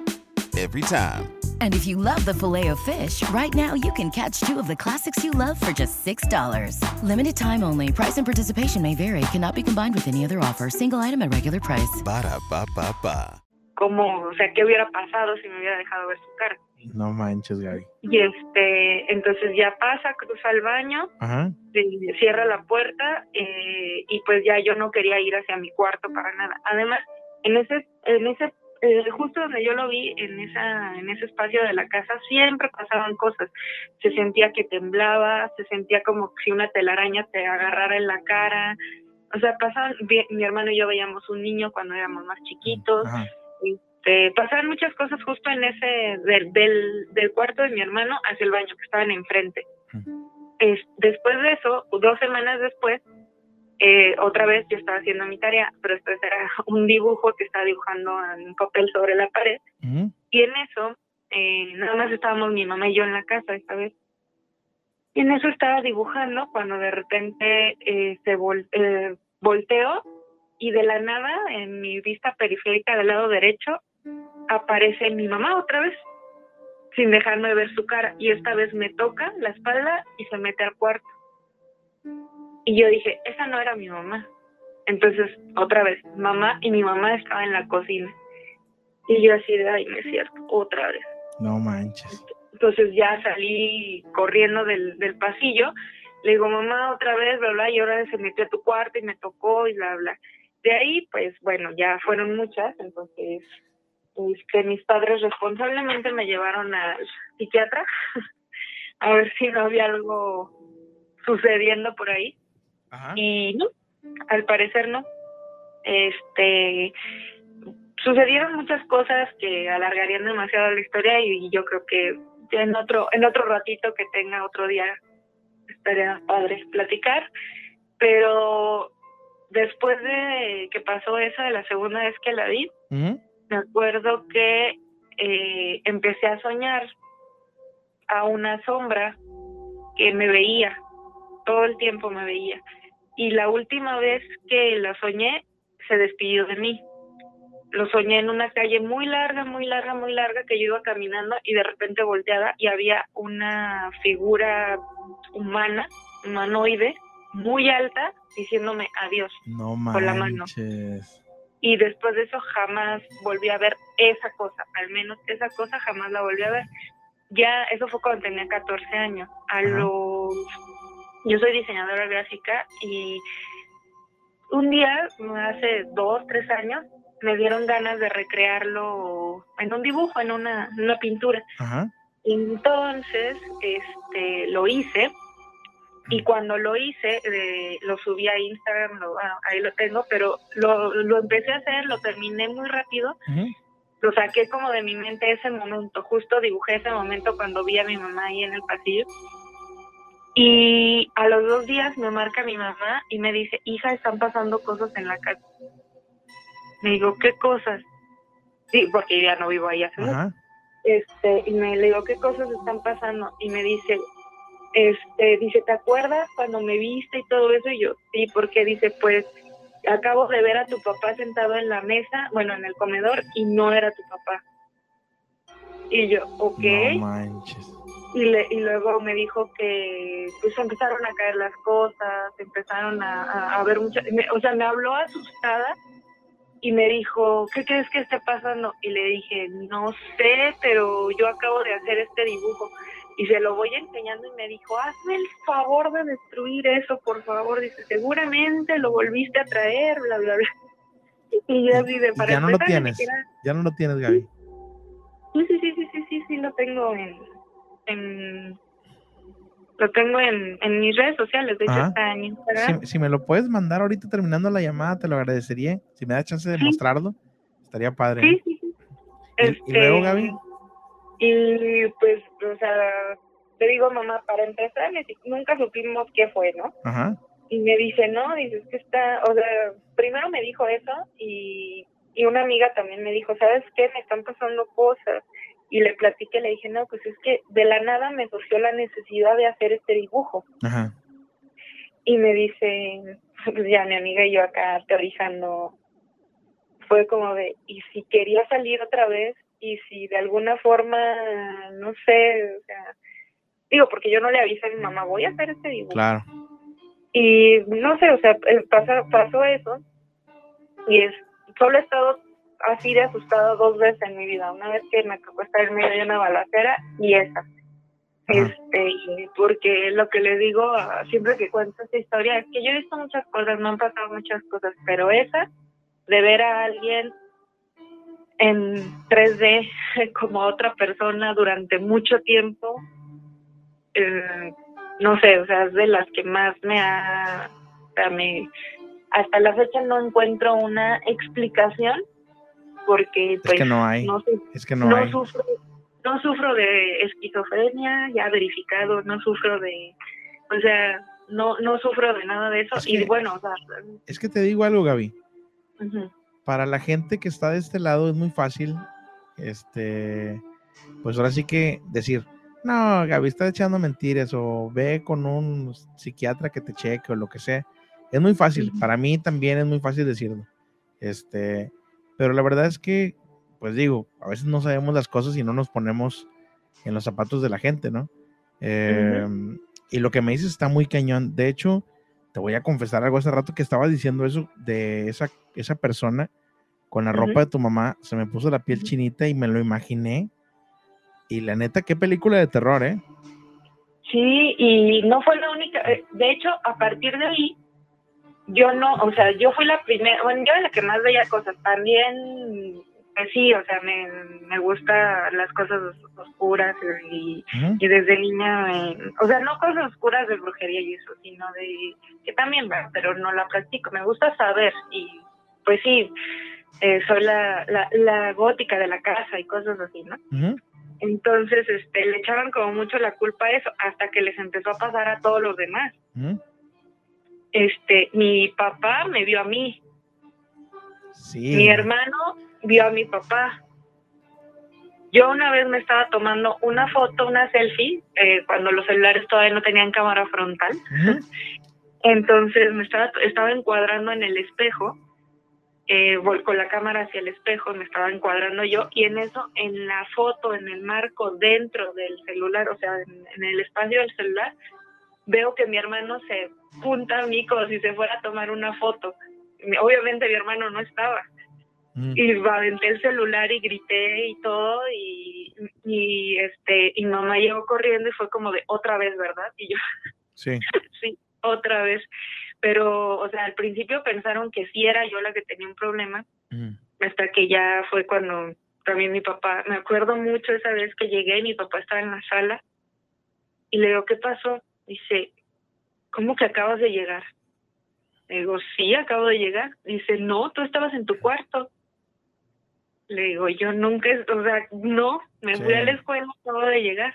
every time. And if you love the filet of fish, right now you can catch two of the classics you love for just $6. Limited time only. Price and participation may vary. Cannot be combined with any other offer. Single item at regular price. Ba da ba ba ba. como, o sea, qué hubiera pasado si me hubiera dejado ver su cara. No manches, Gaby. Y este, entonces ya pasa, cruza el baño, Ajá. eh, cierra la puerta eh, y pues ya yo no quería ir hacia mi cuarto para nada. Además, en ese, en ese, eh, justo donde yo lo vi, en esa, en ese espacio de la casa, siempre pasaban cosas. Se sentía que temblaba, se sentía como si una telaraña te agarrara en la cara. O sea, pasaban, mi hermano y yo veíamos un niño cuando éramos más chiquitos. Ajá. Este, pasaban muchas cosas justo en ese del, del, del cuarto de mi hermano hacia el baño que estaban enfrente. Es- después de eso, dos semanas después, eh, otra vez yo estaba haciendo mi tarea, pero esto era (laughs) un dibujo que estaba dibujando en un papel sobre la pared y en eso eh, nada más estábamos mi mamá y yo en la casa esta vez. Y en eso estaba dibujando cuando de repente eh, se vol eh, volteó y de la nada en mi vista periférica del lado derecho aparece mi mamá otra vez sin dejarme ver su cara y esta vez me toca la espalda y se mete al cuarto. Y yo dije, esa no era mi mamá. Entonces, otra vez, mamá y mi mamá estaba en la cocina. Y yo así de, ay, no es cierto, otra vez. No manches. Entonces ya salí corriendo del, del pasillo. Le digo, mamá, otra vez, bla, bla, y ahora se metió a tu cuarto y me tocó y bla, bla. De ahí, pues bueno, ya fueron muchas. Entonces, este, mis padres responsablemente me llevaron al psiquiatra (laughs) a ver si no había algo sucediendo por ahí. Ajá. Y no, al parecer no. Este sucedieron muchas cosas que alargarían demasiado la historia y yo creo que en otro en otro ratito que tenga otro día estaría padre platicar, pero después de que pasó eso de la segunda vez que la vi, me acuerdo que eh, empecé a soñar a una sombra que me veía, todo el tiempo me veía. Y la última vez que la soñé, se despidió de mí. Lo soñé en una calle muy larga, muy larga, muy larga, que yo iba caminando y de repente volteada y había una figura humana, humanoide, muy alta, diciéndome adiós. No Con la mano. y después de eso jamás volví a ver esa cosa, al menos esa cosa jamás la volví a ver. Ya, eso fue cuando tenía 14 años. A Ajá. los... Yo soy diseñadora gráfica y un día, hace dos, tres años, me dieron ganas de recrearlo en un dibujo, en una, en una pintura. Ajá. Entonces, este, lo hice y cuando lo hice, eh, lo subí a Instagram, lo- bueno, ahí lo tengo, pero lo, lo empecé a hacer, lo terminé muy rápido, lo saqué como de mi mente ese momento, justo dibujé ese momento cuando vi a mi mamá ahí en el pasillo. Y a los dos días me marca mi mamá y me dice, hija, están pasando cosas en la casa. Me digo, ¿qué cosas? Sí, porque ya no vivo ahí hace mucho este y me le digo qué cosas están pasando y me dice este dice te acuerdas cuando me viste y todo eso y yo sí porque dice pues acabo de ver a tu papá sentado en la mesa bueno en el comedor y no era tu papá Y yo, ok. No manches. Y, le, y luego me dijo que pues empezaron a caer las cosas, empezaron a, a, a ver muchas, me- o sea, me habló asustada y me dijo, ¿qué crees que esté pasando? Y le dije, no sé, pero yo acabo de hacer este dibujo. Y se lo voy enseñando y me dijo, hazme el favor de destruir eso, por favor. Dice, seguramente lo volviste a traer, bla, bla, bla. Y yo así de para ya no lo tienes. Ya no lo tienes, Gaby. Sí, sí, sí, sí, sí, sí, sí, lo tengo en, en lo tengo en, en mis redes sociales, de hecho Ajá. está en Instagram. Si, si me lo puedes mandar ahorita terminando la llamada, te lo agradecería. Si me da chance de Sí. mostrarlo, estaría padre. Sí, sí, sí. ¿Y- y luego, Este, Gaby? Y pues, o sea, te digo, mamá, para empezar, nunca supimos qué fue, ¿no? Ajá. Y me dice, no, dices que está, o sea, primero me dijo eso y, y una amiga también me dijo, ¿sabes qué? Me están pasando cosas. Y le platiqué, le dije, no, pues es que de la nada me surgió la necesidad de hacer este dibujo. Ajá. Y me dice, pues ya mi amiga y yo acá teorizando, fue como de, ¿y si quería salir otra vez? ¿Y si de alguna forma, no sé, o sea, digo, porque yo no le avisé a mi mamá, voy a hacer este dibujo. Claro. Y no sé, o sea, eh, pasa, pasó eso y es, solo he estado así de asustada dos veces en mi vida. Una vez que me tocó estar en medio de una balacera y esa. Este, porque lo que le digo siempre que cuento esta historia es que yo he visto muchas cosas, me han pasado muchas cosas, pero esa de ver a alguien en 3D (laughs) como otra persona durante mucho tiempo, eh, no sé, o sea, es de las que más me ha, o sea, me, hasta la fecha no encuentro una explicación porque pues que no hay. su- Es que no hay. sufro no sufro de esquizofrenia ya verificado no sufro de o sea no no sufro de nada de eso Es y que- bueno o sea Es que te digo algo, Gaby. Para la gente que está de este lado es muy fácil, este, pues ahora sí que decir, no, Gaby, está echando mentiras o ve con un psiquiatra que te cheque o lo que sea. Es muy fácil. Para mí también es muy fácil decirlo. Este, pero la verdad es que, pues digo, a veces no sabemos las cosas y no nos ponemos en los zapatos de la gente, ¿no? Eh, Y lo que me dices está muy cañón. De hecho, te voy a confesar algo hace rato que estaba diciendo eso de esa, esa persona con la ropa de tu mamá. Se me puso la piel chinita y me lo imaginé. Y la neta, qué película de terror, ¿eh? sí y no fue la única eh, de hecho a partir de ahí yo no o sea yo fui la primera bueno yo era la que más veía cosas. También pues sí o sea me, me gusta las cosas oscuras y y desde niña, o sea, no cosas oscuras de brujería y eso, sino de que también, pero no la practico, me gusta saber y pues sí, eh, soy la, la, la gótica de la casa y cosas así, ¿no? Entonces, este, le echaban como mucho la culpa a eso hasta que les empezó a pasar a todos los demás. Este, mi papá me vio a mí, Sí. mi hermano vio a mi papá. Yo una vez me estaba tomando una foto, una selfie, eh, cuando los celulares todavía no tenían cámara frontal. (laughs) Entonces me estaba, estaba encuadrando en el espejo, eh, con la cámara hacia el espejo, me estaba encuadrando yo, y en eso, en la foto, en el marco, dentro del celular, o sea, en, en el espacio del celular, veo que mi hermano se punta a mí como si se fuera a tomar una foto. Obviamente mi hermano no estaba. Ujú. Y aventé el celular y grité y todo, y, y este, y mamá llegó corriendo y fue como de otra vez, ¿verdad? Y yo, Sí. (laughs) sí, otra vez. Pero, o sea, al principio pensaron que sí era yo la que tenía un problema, Ujú. hasta que ya fue cuando también mi papá, me acuerdo mucho esa vez que llegué y mi papá estaba en la sala y le digo, ¿qué pasó? Dice, ¿cómo que acabas de llegar? Le digo, sí, acabo de llegar. Dice, no, tú estabas en tu cuarto. Le digo, yo nunca, o sea, no, me fui a la escuela, acabo de llegar.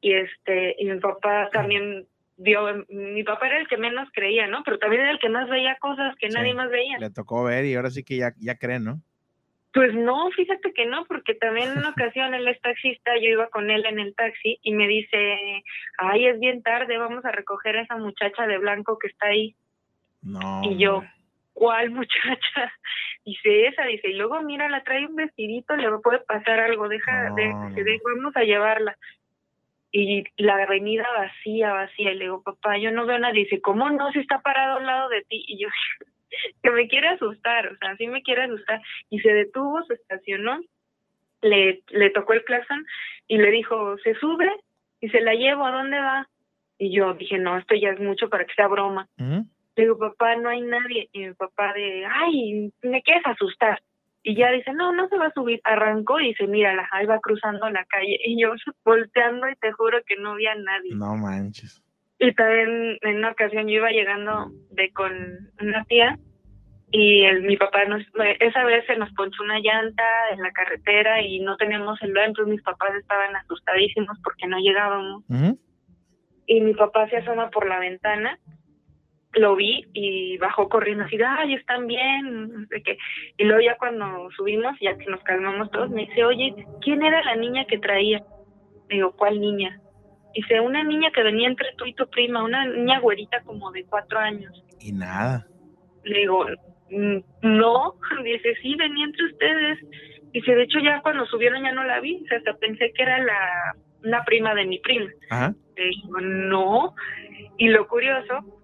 Y este, y mi papá también vio, mi papá era el que menos creía, ¿no? Pero también era el que más veía cosas que Sí. nadie más veía. Le tocó ver y ahora sí que ya, ya creen, ¿no? Pues no, fíjate que no, porque también en una ocasión él es taxista, yo iba con él en el taxi y me dice, ay, es bien tarde, vamos a recoger a esa muchacha de blanco que está ahí. No. Y yo. ¿cuál muchacha? (laughs) Dice, esa, dice, y luego mira, la trae un vestidito, le puede pasar algo, deja, de, de- vamos a llevarla. Y la avenida vacía, vacía, y le digo, papá, yo no veo a nadie. Dice, ¿cómo no? Si está parado al lado de ti. Y yo, (laughs) (laughs) que me quiere asustar, o sea, sí me quiere asustar. Y se detuvo, se estacionó, le, le tocó el claxon y le dijo, se sube y se la llevo, ¿a dónde va? Y yo dije, no, esto ya es mucho para que sea broma. Le digo, papá, no hay nadie. Y mi papá de, ay, me quieres asustar. Y ya dice, no, no se va a subir. Arrancó y dice, mírala, ahí va cruzando la calle. Y yo (laughs) volteando y te juro que no vi a nadie. No manches. Y también en una ocasión yo iba llegando de con una tía y el, mi papá nos, esa vez se nos ponchó una llanta en la carretera y no teníamos celular, entonces mis papás estaban asustadísimos porque no llegábamos. Y mi papá se asoma por la ventana, lo vi y bajó corriendo así, ay, están bien, qué. Y luego ya cuando subimos, ya que nos calmamos todos, me dice, oye, ¿quién era la niña que traía? Digo, ¿cuál niña? Dice, una niña que venía entre tú y tu prima, una niña güerita como de cuatro años. Y nada. Le digo, "Mm, no, (laughs) dice, sí, venía entre ustedes. Dice, de hecho ya cuando subieron ya no la vi, o sea, hasta pensé que era la una prima de mi prima. Ajá. Le digo, no. Y lo curioso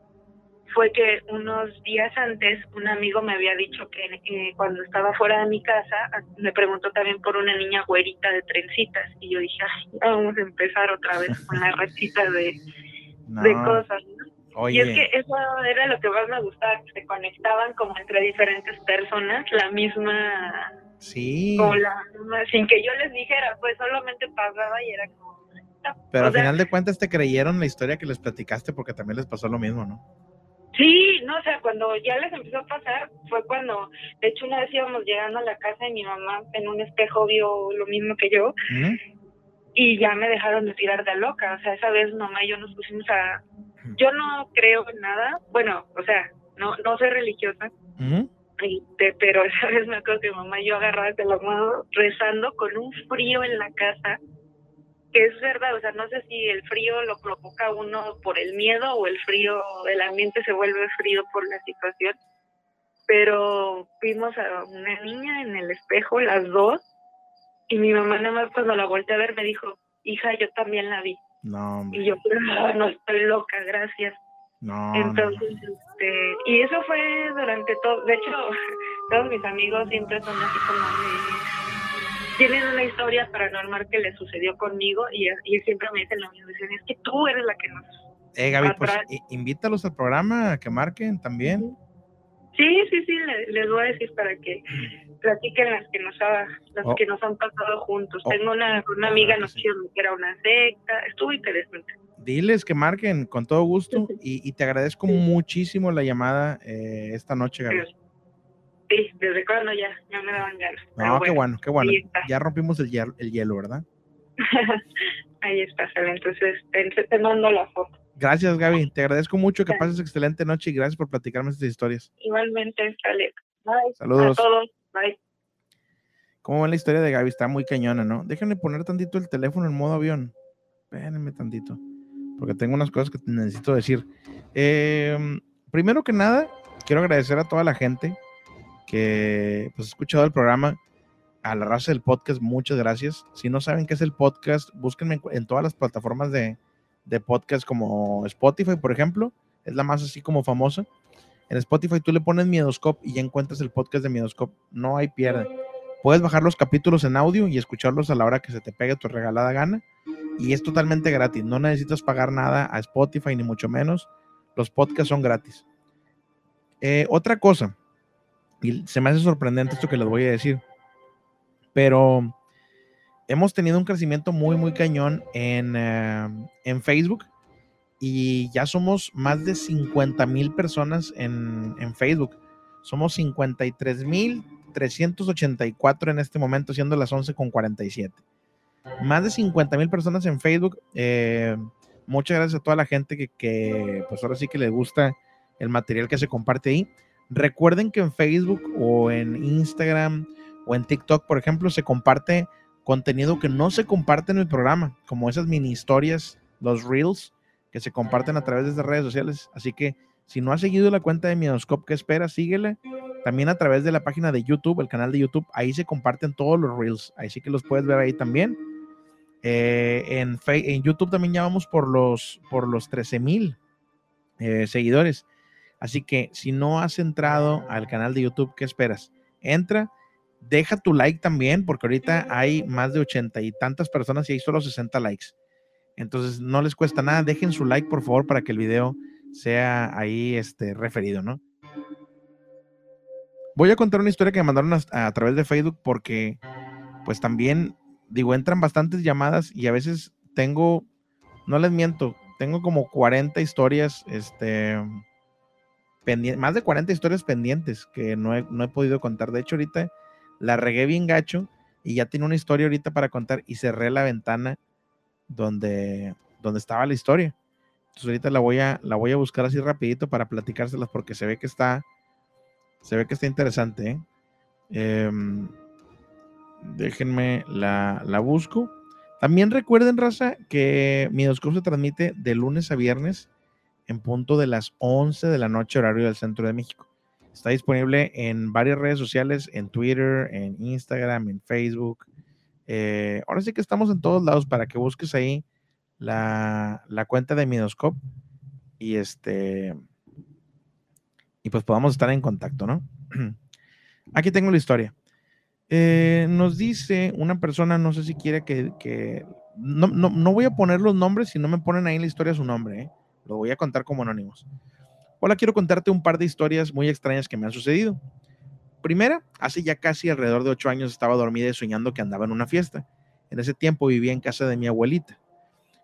fue que unos días antes un amigo me había dicho que eh, cuando estaba fuera de mi casa me preguntó también por una niña güerita de trencitas y yo dije, ay, vamos a empezar otra vez con la recita de, (laughs) No. de cosas. Y es que eso era lo que más me gustaba, que se conectaban como entre diferentes personas, la misma, Sí. como la misma- sin que yo les dijera, pues solamente pasaba y era como... Pero o al sea, final de cuentas te creyeron la historia que les platicaste porque también les pasó lo mismo, ¿no? Sí, no, o sea, cuando ya les empezó a pasar, fue cuando, de hecho, una vez íbamos llegando a la casa y mi mamá en un espejo vio lo mismo que yo y ya me dejaron de tirar de loca. O sea, esa vez mamá y yo nos pusimos a... Yo no creo en nada, bueno, o sea, no, no soy religiosa, este, pero esa vez me acuerdo que mamá y yo agarradas de la mano rezando con un frío en la casa, es verdad, o sea, no sé si el frío lo provoca uno por el miedo o el frío, el ambiente se vuelve frío por la situación, pero vimos a una niña en el espejo, las dos, y mi mamá nada más cuando la volteé a ver me dijo, hija, yo también la vi. No, hombre. Y yo, "No, no estoy loca, gracias. No, no, Entonces, este, y eso fue durante todo, de hecho, (laughs) todos mis amigos siempre son así como de, tienen una historia paranormal que les sucedió conmigo y, y siempre me dicen lo mismo, dicen, es que tú eres la que nos... Eh, Gaby, pues invítalos al programa a que marquen también. Sí, sí, sí, le- les voy a decir para que platiquen las que nos, ha, las Oh. que nos han pasado juntos. Oh. Tengo una, una amiga, que nos sí. que era una secta, estuvo interesante. Diles que marquen con todo gusto y, y te agradezco muchísimo la llamada eh, esta noche, Gaby. Sí, desde cuando ya, ya me daban ganas. No, qué bueno, qué bueno. Ya rompimos el hielo, el hielo, ¿verdad? (laughs) Ahí está. Entonces, te, mando la foto. Gracias, Gaby. Te agradezco mucho que Sí. pases excelente noche y gracias por platicarme estas historias. Igualmente. Bye. Saludos. A todos. Bye. ¿Cómo va la historia de Gaby? Está muy cañona, ¿no? Déjenme poner tantito el teléfono en modo avión. Espérenme tantito, porque tengo unas cosas que necesito decir. Eh, primero que nada, quiero agradecer a toda la gente que pues, ha escuchado el programa, a la raza del podcast, muchas gracias. Si no saben qué es el podcast, búsquenme en todas las plataformas de, de podcast como Spotify, por ejemplo, es la más así como famosa. En Spotify tú le pones Miedoscope y ya encuentras el podcast de Miedoscope. No hay pierde. Puedes bajar los capítulos en audio y escucharlos a la hora que se te pegue tu regalada gana. Y es totalmente gratis. No necesitas pagar nada a Spotify, ni mucho menos. Los podcasts son gratis. Eh, otra cosa, y se me hace sorprendente esto que les voy a decir, pero hemos tenido un crecimiento muy, muy cañón en, eh, en Facebook y ya somos más de 50 mil personas en, en Facebook. Somos 53 mil 384 en este momento, siendo las 11 con 47. Más de 50 mil personas en Facebook. eh, muchas gracias a toda la gente que, que, pues ahora sí que le gusta el material que se comparte ahí. Recuerden que en Facebook o en Instagram o en TikTok, por ejemplo, se comparte contenido que no se comparte en el programa, como esas mini historias, los reels que se comparten a través de estas redes sociales. Así que Si no has seguido la cuenta de Miedoscope, ¿qué esperas? Síguele. También a través de la página de YouTube, el canal de YouTube, ahí se comparten todos los reels. Ahí sí que los puedes ver ahí también. Eh, en, en, YouTube también ya vamos por los, por los 13 mil eh, seguidores. Así que si no has entrado al canal de YouTube, ¿qué esperas? Entra, deja tu like también, porque ahorita hay más de 80 y tantas personas y hay solo 60 likes. Entonces no les cuesta nada, dejen su like por favor para que el video sea ahí este, referido, ¿no? Voy a contar una historia que me mandaron a, través de Facebook porque pues también digo, entran bastantes llamadas y a veces tengo, no les miento, tengo como 40 historias, este, más de 40 historias pendientes que no he, no he podido contar. De hecho, ahorita la regué bien gacho y ya tiene una historia ahorita para contar y cerré la ventana donde, donde estaba la historia. Entonces ahorita la voy a, la voy a buscar así rapidito para platicárselas porque se ve que está, se ve que está interesante. ¿eh? Em, déjenme la, la, busco. También recuerden, raza, que Midoscope se transmite de lunes a viernes en punto de las 11 de la noche, horario del centro de México. Está disponible en varias redes sociales, en Twitter, en Instagram, en Facebook. Eh, ahora sí que estamos en todos lados para que busques ahí la, cuenta de Midoscope y este y pues podamos estar en contacto, ¿no? (clears throat) Aquí tengo la historia. Eh, nos dice una persona, no sé si quiere que, no, no, voy a poner los nombres si no me ponen ahí en la historia su nombre, ¿eh? Lo voy a contar como anónimos. Hola, quiero contarte un par de historias muy extrañas que me han sucedido. Primera, hace ya casi alrededor de ocho años estaba dormida y soñando que andaba en una fiesta. En ese tiempo vivía en casa de mi abuelita.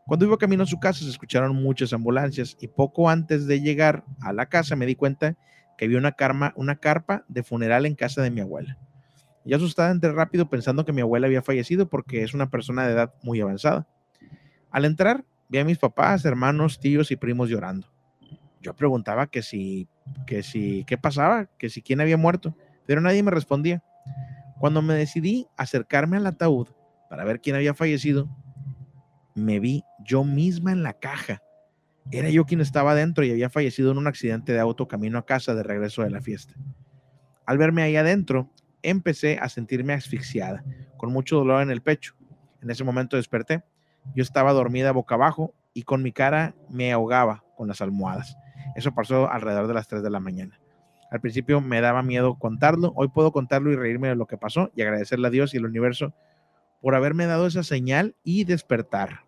Cuando iba camino a su casa se escucharon muchas ambulancias y poco antes de llegar a la casa me di cuenta que había una, una carpa de funeral en casa de mi abuela. Y asustada entré rápido pensando que mi abuela había fallecido porque es una persona de edad muy avanzada. Al entrar vi a mis papás, hermanos, tíos y primos llorando. Yo preguntaba que si, que si, qué pasaba, que si quién había muerto, pero nadie me respondía. Cuando me decidí acercarme al ataúd para ver quién había fallecido, me vi yo misma en la caja. Era yo quien estaba adentro y había fallecido en un accidente de auto camino a casa de regreso de la fiesta. Al verme ahí adentro, empecé a sentirme asfixiada, con mucho dolor en el pecho. En ese momento desperté. Yo estaba dormida boca abajo y con mi cara me ahogaba con las almohadas. Eso pasó alrededor de las 3 de la mañana. Al principio me daba miedo contarlo, hoy puedo contarlo y reírme de lo que pasó y agradecerle a Dios y al universo por haberme dado esa señal y despertar.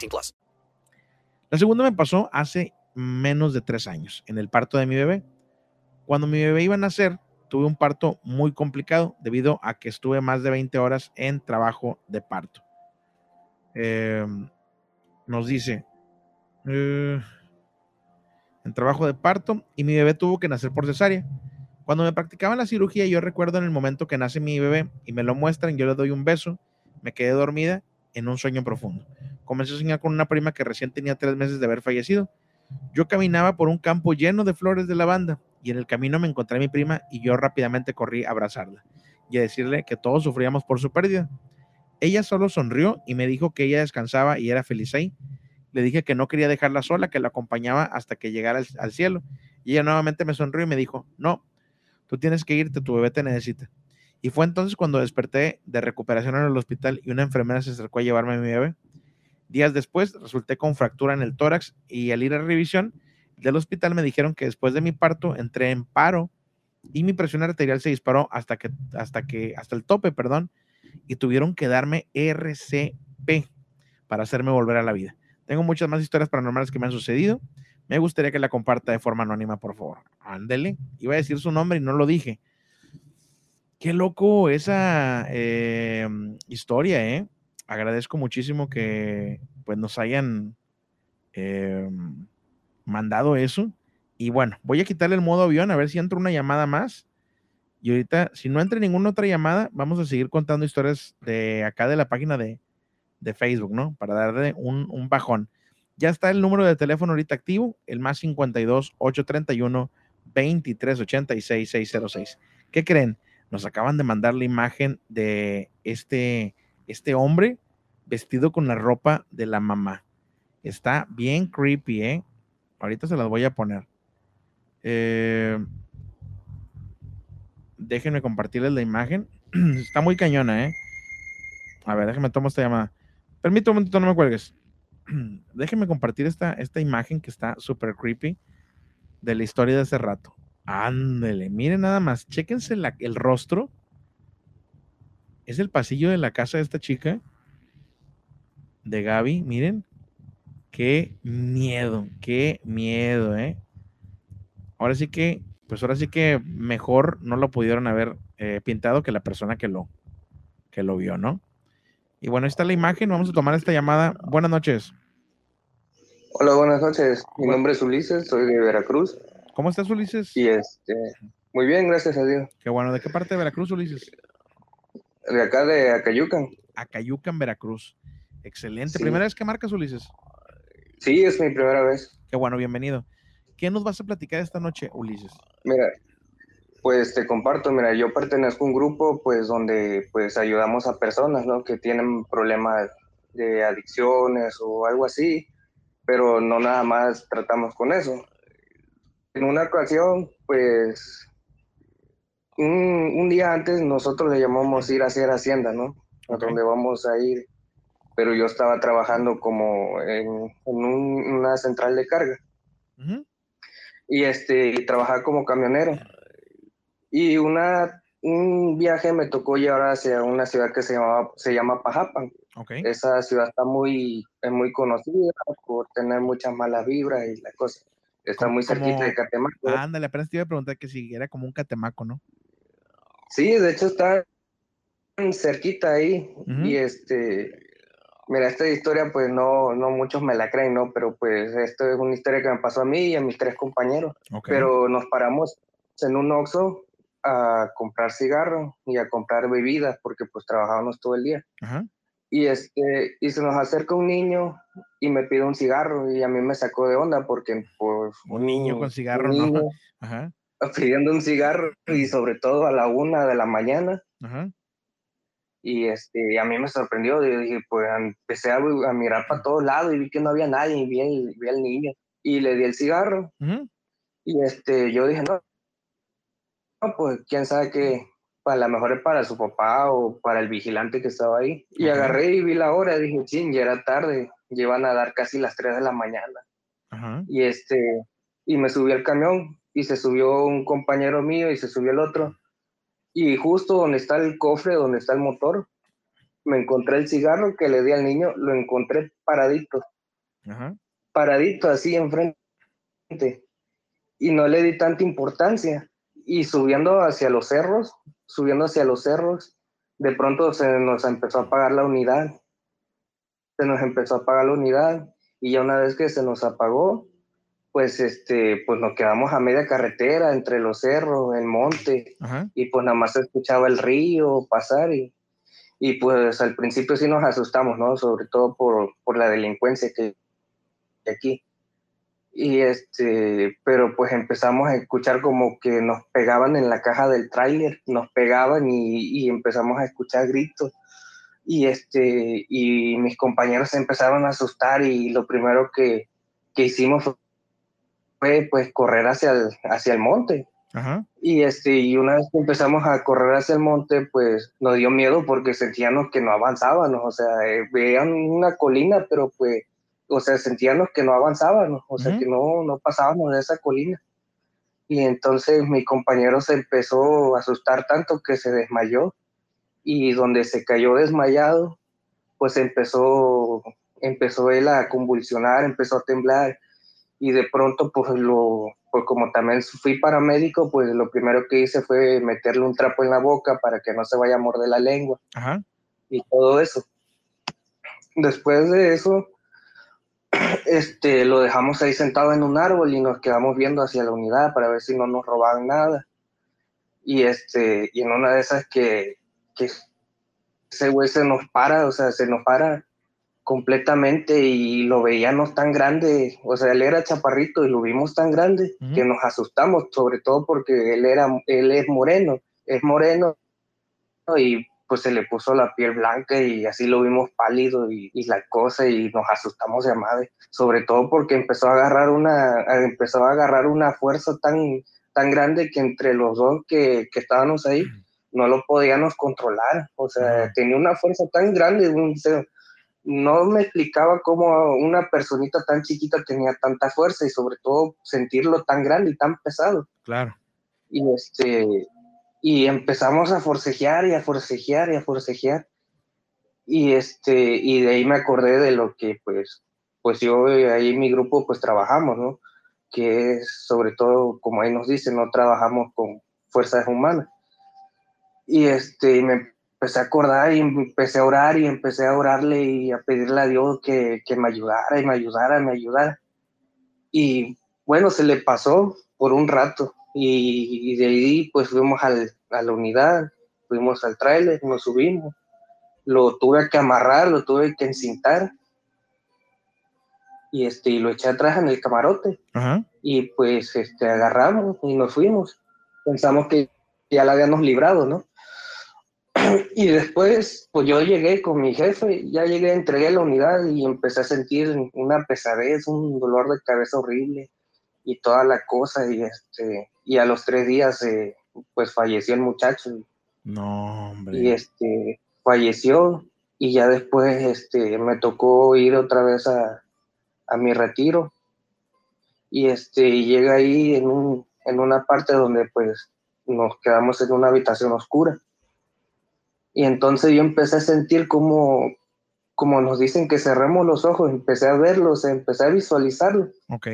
18 plus. La segunda me pasó hace menos de tres años, en el parto de mi bebé. Cuando mi bebé iba a nacer, tuve un parto muy complicado debido a que estuve más de 20 horas en trabajo de parto. Eh, nos dice... Eh, en trabajo de parto y mi bebé tuvo que nacer por cesárea. Cuando me practicaban la cirugía, yo recuerdo en el momento que nace mi bebé y me lo muestran, yo le doy un beso, me quedé dormida en un sueño profundo. Comencé a soñar con una prima que recién tenía tres meses de haber fallecido. Yo caminaba por un campo lleno de flores de lavanda y en el camino me encontré a mi prima y yo rápidamente corrí a abrazarla y a decirle que todos sufríamos por su pérdida. Ella solo sonrió y me dijo que ella descansaba y era feliz ahí le dije que no quería dejarla sola, que la acompañaba hasta que llegara al, cielo. Y ella nuevamente me sonrió y me dijo, no, tú tienes que irte, tu bebé te necesita. Y fue entonces cuando desperté de recuperación en el hospital y una enfermera se acercó a llevarme a mi bebé. Días después resulté con fractura en el tórax y al ir a revisión del hospital me dijeron que después de mi parto entré en paro y mi presión arterial se disparó hasta que, hasta que, hasta el tope, perdón, y tuvieron que darme RCP para hacerme volver a la vida. Tengo muchas más historias paranormales que me han sucedido. Me gustaría que la comparta de forma anónima, por favor. Ándele. Iba a decir su nombre y no lo dije. Qué loco esa eh, historia, ¿eh? Agradezco muchísimo que pues, nos hayan eh, mandado eso. Y bueno, voy a quitarle el modo avión a ver si entra una llamada más. Y ahorita, si no entra ninguna otra llamada, vamos a seguir contando historias de acá de la página de, de Facebook, ¿no? Para darle un, un, bajón. Ya está el número de teléfono ahorita activo, el más 52 831 2386 606. ¿Qué creen? Nos acaban de mandar la imagen de este, este hombre vestido con la ropa de la mamá. Está bien creepy, ¿eh? Ahorita se las voy a poner. Eh, déjenme compartirles la imagen. (clears throat) Está muy cañona, ¿eh? A ver, déjenme tomar esta llamada. Permítame un momentito, no me cuelgues. (clears throat) déjenme compartir esta, esta imagen que está súper creepy de la historia de hace rato. Ándele, miren nada más, chéquense el rostro. Es el pasillo de la casa de esta chica, de Gaby, miren. Qué miedo, qué miedo, ¿eh? Ahora sí que, pues ahora sí que mejor no lo pudieron haber eh, pintado que la persona que lo, que lo vio, ¿no? Y bueno, está la imagen, vamos a tomar esta llamada. Buenas noches. Hola, buenas noches. Mi nombre es Ulises, soy de Veracruz. ¿Cómo estás, Ulises? Y este, muy bien, gracias a Dios. Qué bueno. ¿De qué parte de Veracruz, Ulises? De acá, de Acayucan. Acayucan, Veracruz. Excelente. ¿Primera vez que marcas, Ulises? Sí, es mi primera vez. Qué bueno, bienvenido. ¿Qué nos vas a platicar esta noche, Ulises? Mira, pues te comparto, mira, yo pertenezco a un grupo pues donde pues ayudamos a personas, ¿no? Que tienen problemas de adicciones o algo así, pero no nada más tratamos con eso. En una ocasión, pues un, día antes nosotros le llamamos ir a hacer hacienda, ¿no? A donde vamos a ir, pero yo estaba trabajando como en, una central de carga. Y este, trabajaba como camionero y una, un viaje me tocó llevar hacia una ciudad que se, llamaba, se llama Pajapan. Esa ciudad está muy, es muy conocida por tener muchas malas vibras y la cosa. Está muy cerquita de Catemaco. ándale, apenas te iba a preguntar que si era como un Catemaco, ¿no? Sí, de hecho está cerquita ahí. Y este, mira, esta historia pues no, no muchos me la creen, ¿no? Pero pues esto es una historia que me pasó a mí y a mis tres compañeros. Pero nos paramos en un Oxxo a comprar cigarro y a comprar bebidas porque pues trabajábamos todo el día. Y, este, y se nos acerca un niño y me pide un cigarro y a mí me sacó de onda porque pues un niño con cigarro, ¿no? (laughs) pidiendo un cigarro y sobre todo a la una de la mañana. Y este, a mí me sorprendió, y dije, pues empecé a, mirar para todos lados y vi que no había nadie y vi, vi al niño y le di el cigarro. Y este, yo dije, no, pues quién sabe que para la mejor es para su papá o para el vigilante que estaba ahí. Y agarré y vi la hora, y dije, ching, ya era tarde, llevan a dar casi las 3 de la mañana. Y este, y me subí al camión y se subió un compañero mío y se subió el otro. Y justo donde está el cofre, donde está el motor, me encontré el cigarro que le di al niño, lo encontré paradito. Paradito así enfrente. Y no le di tanta importancia y subiendo hacia los cerros, subiendo hacia los cerros, de pronto se nos empezó a apagar la unidad. Se nos empezó a apagar la unidad y ya una vez que se nos apagó, pues este, pues nos quedamos a media carretera entre los cerros, el monte, y pues nada más se escuchaba el río pasar y, y pues al principio sí nos asustamos, ¿no? Sobre todo por, por la delincuencia que hay aquí. Y este, pero pues empezamos a escuchar como que nos pegaban en la caja del tráiler, nos pegaban y, empezamos a escuchar gritos. Y este, y mis compañeros se empezaron a asustar y lo primero que, que hicimos fue pues correr hacia el, hacia el monte. Y este, y una vez que empezamos a correr hacia el monte, pues nos dio miedo porque sentíamos que no avanzábamos, o sea, eh, veían una colina, pero pues o sea, sentíamos que no avanzábamos, o sea, que no, no pasábamos de esa colina. Y entonces mi compañero se empezó a asustar tanto que se desmayó y donde se cayó desmayado, pues empezó, empezó él a convulsionar, empezó a temblar y de pronto pues lo, pues como también fui paramédico, pues lo primero que hice fue meterle un trapo en la boca para que no se vaya a morder la lengua y todo eso. Después de eso, (clears throat) este, lo dejamos ahí sentado en un árbol y nos quedamos viendo hacia la unidad para ver si no nos robaban nada. Y, este, y en una de esas que, que ese güey se nos para, o sea, se nos para completamente y lo veíamos tan grande, o sea, él era chaparrito y lo vimos tan grande que nos asustamos, sobre todo porque él era, él es moreno, es moreno y pues se le puso la piel blanca y así lo vimos pálido y, la cosa y nos asustamos de madre, sobre todo porque empezó a agarrar una, empezó a agarrar una fuerza tan, tan grande que entre los dos que, que estábamos ahí no lo podíamos controlar, o sea, tenía una fuerza tan grande, un, no me explicaba cómo una personita tan chiquita tenía tanta fuerza y sobre todo sentirlo tan grande y tan pesado. Claro. Y este y empezamos a forcejear y a forcejear y a forcejear. Y este y de ahí me acordé de lo que pues pues yo ahí en mi grupo pues trabajamos, ¿no? Que es sobre todo como ahí nos dicen, no trabajamos con fuerzas humanas. Y este me empecé a acordar y empecé a orar y empecé a orarle y a pedirle a Dios que, que me ayudara y me ayudara, me ayudara. Y bueno, se le pasó por un rato y, de ahí pues fuimos al, a la unidad, fuimos al trailer, nos subimos, lo tuve que amarrar, lo tuve que encintar y este y lo eché atrás en el camarote. Y pues este agarramos y nos fuimos. Pensamos que ya la habíamos librado no y después, pues yo llegué con mi jefe, ya llegué, entregué la unidad y empecé a sentir una pesadez, un dolor de cabeza horrible y toda la cosa. Y, este, y a los tres días, eh, pues falleció el muchacho. No, hombre. Y este, falleció y ya después este, me tocó ir otra vez a, a mi retiro. Y este, llega ahí en, un, en una parte donde pues nos quedamos en una habitación oscura y entonces yo empecé a sentir como, como nos dicen que cerremos los ojos, empecé a verlos, empecé a visualizarlos. Ok.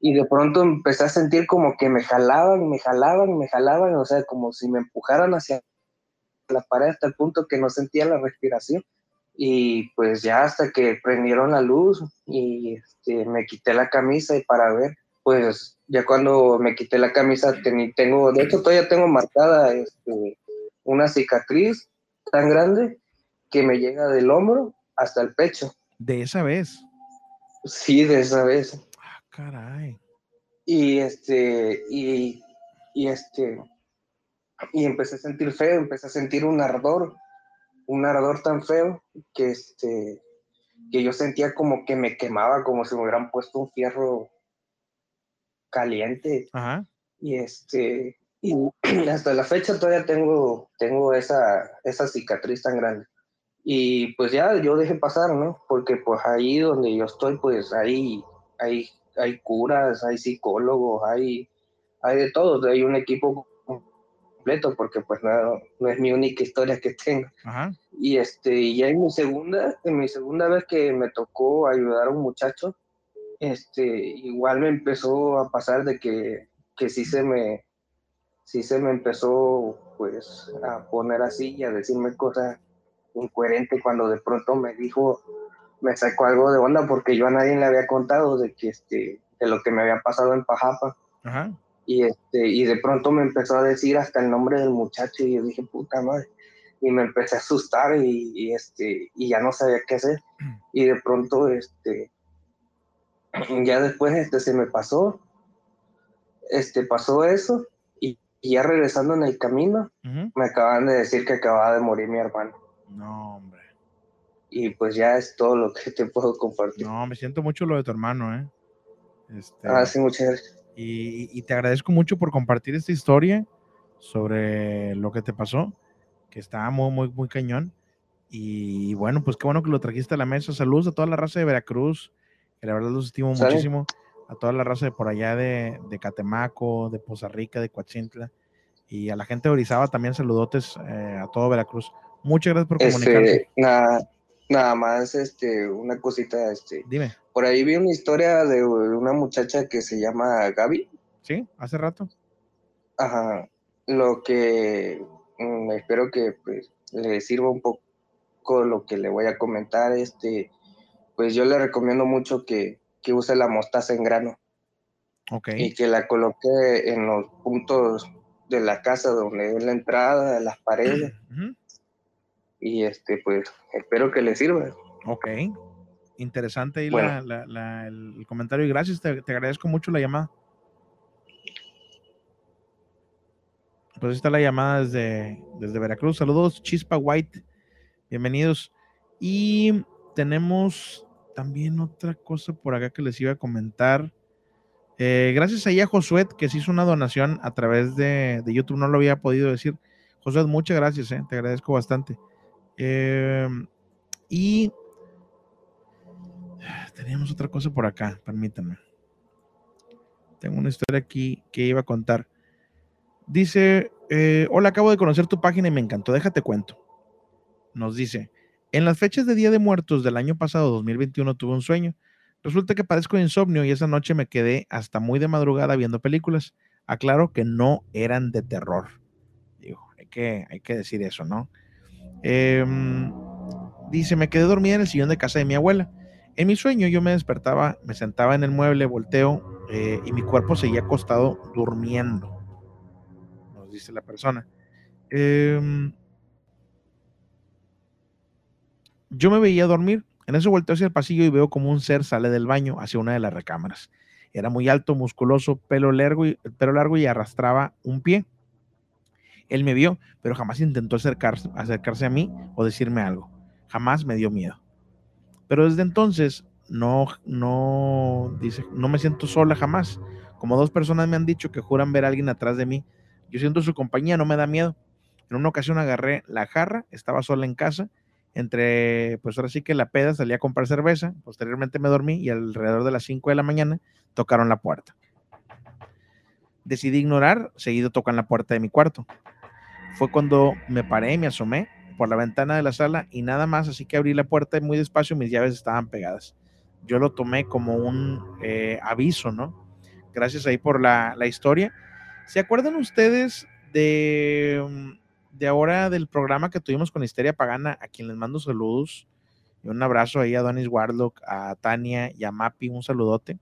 Y de pronto empecé a sentir como que me jalaban, me jalaban, me jalaban, o sea, como si me empujaran hacia la pared hasta el punto que no sentía la respiración. Y pues ya hasta que prendieron la luz y este, me quité la camisa y para ver, pues ya cuando me quité la camisa tengo, de hecho todavía tengo marcada este, una cicatriz tan grande que me llega del hombro hasta el pecho. ¿De esa vez? Sí, de esa vez. Ah, caray. Y este, y, y este, y empecé a sentir feo, empecé a sentir un ardor, un ardor tan feo que este, que yo sentía como que me quemaba, como si me hubieran puesto un fierro caliente. Ajá. Y este, y (clears throat) hasta la fecha todavía tengo, tengo esa, esa cicatriz tan grande. Y pues ya yo dejé pasar, ¿no? Porque pues ahí donde yo estoy, pues ahí hay, hay curas, hay psicólogos, hay, hay de todo, hay un equipo completo porque pues no, no es mi única historia que tengo. Y este, ya en mi segunda, en mi segunda vez que me tocó ayudar a un muchacho, este, igual me empezó a pasar de que, que sí se me, sí se me empezó pues a poner así y a decirme cosas incoherentes cuando de pronto me dijo, me sacó algo de onda porque yo a nadie le había contado de que este, de lo que me había pasado en Pajapa. Y este, y de pronto me empezó a decir hasta el nombre del muchacho y yo dije, puta madre. Y me empecé a asustar y, este, y ya no sabía qué hacer. (clears throat) Y de pronto, este, ya después este, se me pasó, este, pasó eso y ya regresando en el camino, me acaban de decir que acababa de morir mi hermano. No, hombre. Y pues ya es todo lo que te puedo compartir. No, me siento mucho lo de tu hermano, ¿eh? Este, ah, sí, muchas gracias. Y, te agradezco mucho por compartir esta historia sobre lo que te pasó, que está muy, muy, muy cañón. Y bueno, pues qué bueno que lo trajiste a la mesa. Saludos a toda la raza de Veracruz, la verdad los estimo muchísimo a toda la raza de por allá de, de Catemaco, de Poza Rica, de Coachintla y a la gente de Orizaba también saludotes eh, a todo Veracruz. Muchas gracias por este, comunicarte. nada, nada más, este, una cosita, este. Dime. Por ahí vi una historia de una muchacha que se llama Gaby. Sí, hace rato. Ajá. Lo que mm, espero que pues, le sirva un poco lo que le voy a comentar. Este, pues yo le recomiendo mucho que, que use la mostaza en grano. Okay. Y que la coloque en los puntos de la casa donde es la entrada, las paredes. (clears throat) Y este, pues, espero que le sirva. Ok. Interesante ahí el comentario y gracias, te, agradezco mucho la llamada. Pues está la llamada desde, desde Veracruz. Saludos, Chispa White. Bienvenidos. Y tenemos también otra cosa por acá que les iba a comentar. Eh, gracias a Josué, que se hizo una donación a través de, YouTube, no lo había podido decir. Josué, muchas gracias, eh, te agradezco bastante. Eh, y teníamos otra cosa por acá, permítanme. Tengo una historia aquí que iba a contar. Dice, hola, acabo de conocer tu página y me encantó, déjate cuento. Nos dice, en las fechas de Día de Muertos del año pasado, 2021, tuve un sueño Resulta que padezco de insomnio y esa noche me quedé hasta muy de madrugada viendo películas. Aclaro que no eran de terror. Digo, hay que, hay que decir eso, ¿no? Em, dice, me quedé dormida en el sillón de casa de mi abuela. En mi sueño yo me despertaba, me sentaba en el mueble, volteo eh, y mi cuerpo seguía acostado durmiendo. Nos dice la persona. Em, yo me veía dormir en eso volteo hacia el pasillo y veo como un ser sale del baño hacia una de las recámaras. Era muy alto, musculoso, pelo largo y, pelo largo y arrastraba un pie. Él me vio, pero jamás intentó acercarse, a mí o decirme algo. Jamás me dio miedo. Pero desde entonces no, no, dice, no me siento sola jamás. Como dos personas me han dicho que juran ver a alguien atrás de mí. Yo siento su compañía, no me da miedo. En una ocasión agarré la jarra, estaba sola en casa entre, pues ahora sí que la peda, salí a comprar cerveza, posteriormente me dormí y alrededor de las 5 de la mañana tocaron la puerta. Decidí ignorar, seguido tocan la puerta de mi cuarto. Fue cuando me paré y me asomé por la ventana de la sala y nada más, así que abrí la puerta muy despacio, mis llaves estaban pegadas. Yo lo tomé como un eh, aviso, ¿no? Gracias ahí por la, la historia. ¿Se acuerdan ustedes de mm, de ahora del programa que tuvimos con Histeria Pagana, a quien les mando saludos y un abrazo ahí a Donis Warlock, a Tania y a Mapi, un saludote.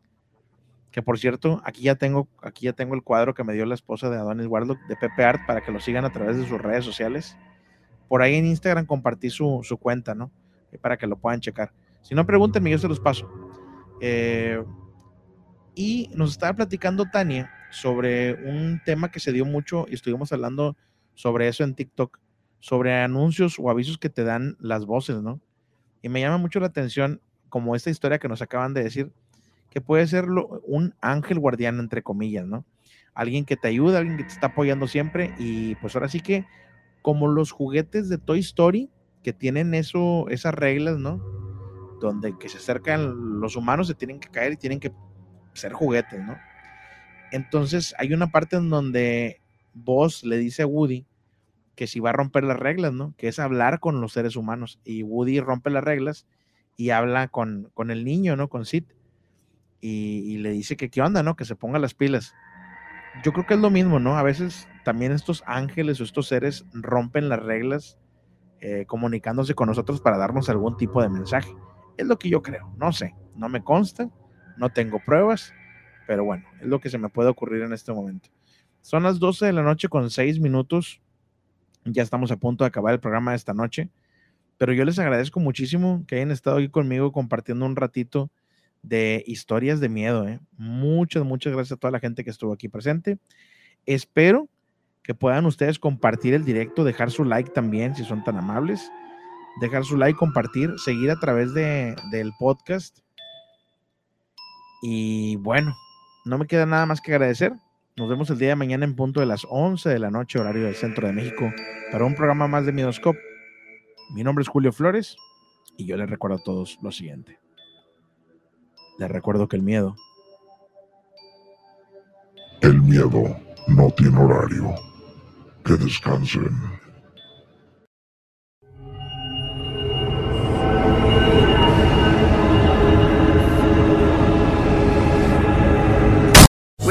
Que por cierto, aquí ya tengo, aquí ya tengo el cuadro que me dio la esposa de Adonis Warlock de Pepe Art para que lo sigan a través de sus redes sociales. Por ahí en Instagram compartí su, cuenta, ¿no? para que lo puedan checar. Si no, pregúntenme, yo se los paso. Eh, y nos estaba platicando Tania sobre un tema que se dio mucho y estuvimos hablando sobre eso en TikTok, sobre anuncios o avisos que te dan las voces, ¿no? Y me llama mucho la atención, como esta historia que nos acaban de decir, que puede ser un ángel guardián, entre comillas, ¿no? Alguien que te ayuda, alguien que te está apoyando siempre. Y pues ahora sí que, como los juguetes de Toy Story, que tienen eso, esas reglas, ¿no? Donde que se acercan los humanos, se tienen que caer y tienen que ser juguetes, ¿no? Entonces hay una parte en donde vos le dice a Woody que si va a romper las reglas, ¿no? Que es hablar con los seres humanos. Y Woody rompe las reglas y habla con, con el niño, ¿no? Con Sid. Y, le dice que qué onda, ¿no? Que se ponga las pilas. Yo creo que es lo mismo, ¿no? A veces también estos ángeles o estos seres rompen las reglas eh, comunicándose con nosotros para darnos algún tipo de mensaje. Es lo que yo creo, no sé, no me consta, no tengo pruebas, pero bueno, es lo que se me puede ocurrir en este momento. Son las 12 de la noche con 6 minutos. Ya estamos a punto de acabar el programa de esta noche, pero yo les agradezco muchísimo que hayan estado aquí conmigo compartiendo un ratito de historias de miedo. ¿eh? Muchas, muchas gracias a toda la gente que estuvo aquí presente. Espero que puedan ustedes compartir el directo, dejar su like también, si son tan amables. Dejar su like, compartir, seguir a través de, del podcast. Y bueno, no me queda nada más que agradecer. Nos vemos el día de mañana en punto de las 11 de la noche, horario del centro de México, para un programa más de Midoscope. Mi nombre es Julio Flores y yo les recuerdo a todos lo siguiente. Les recuerdo que el miedo. El miedo no tiene horario. Que descansen.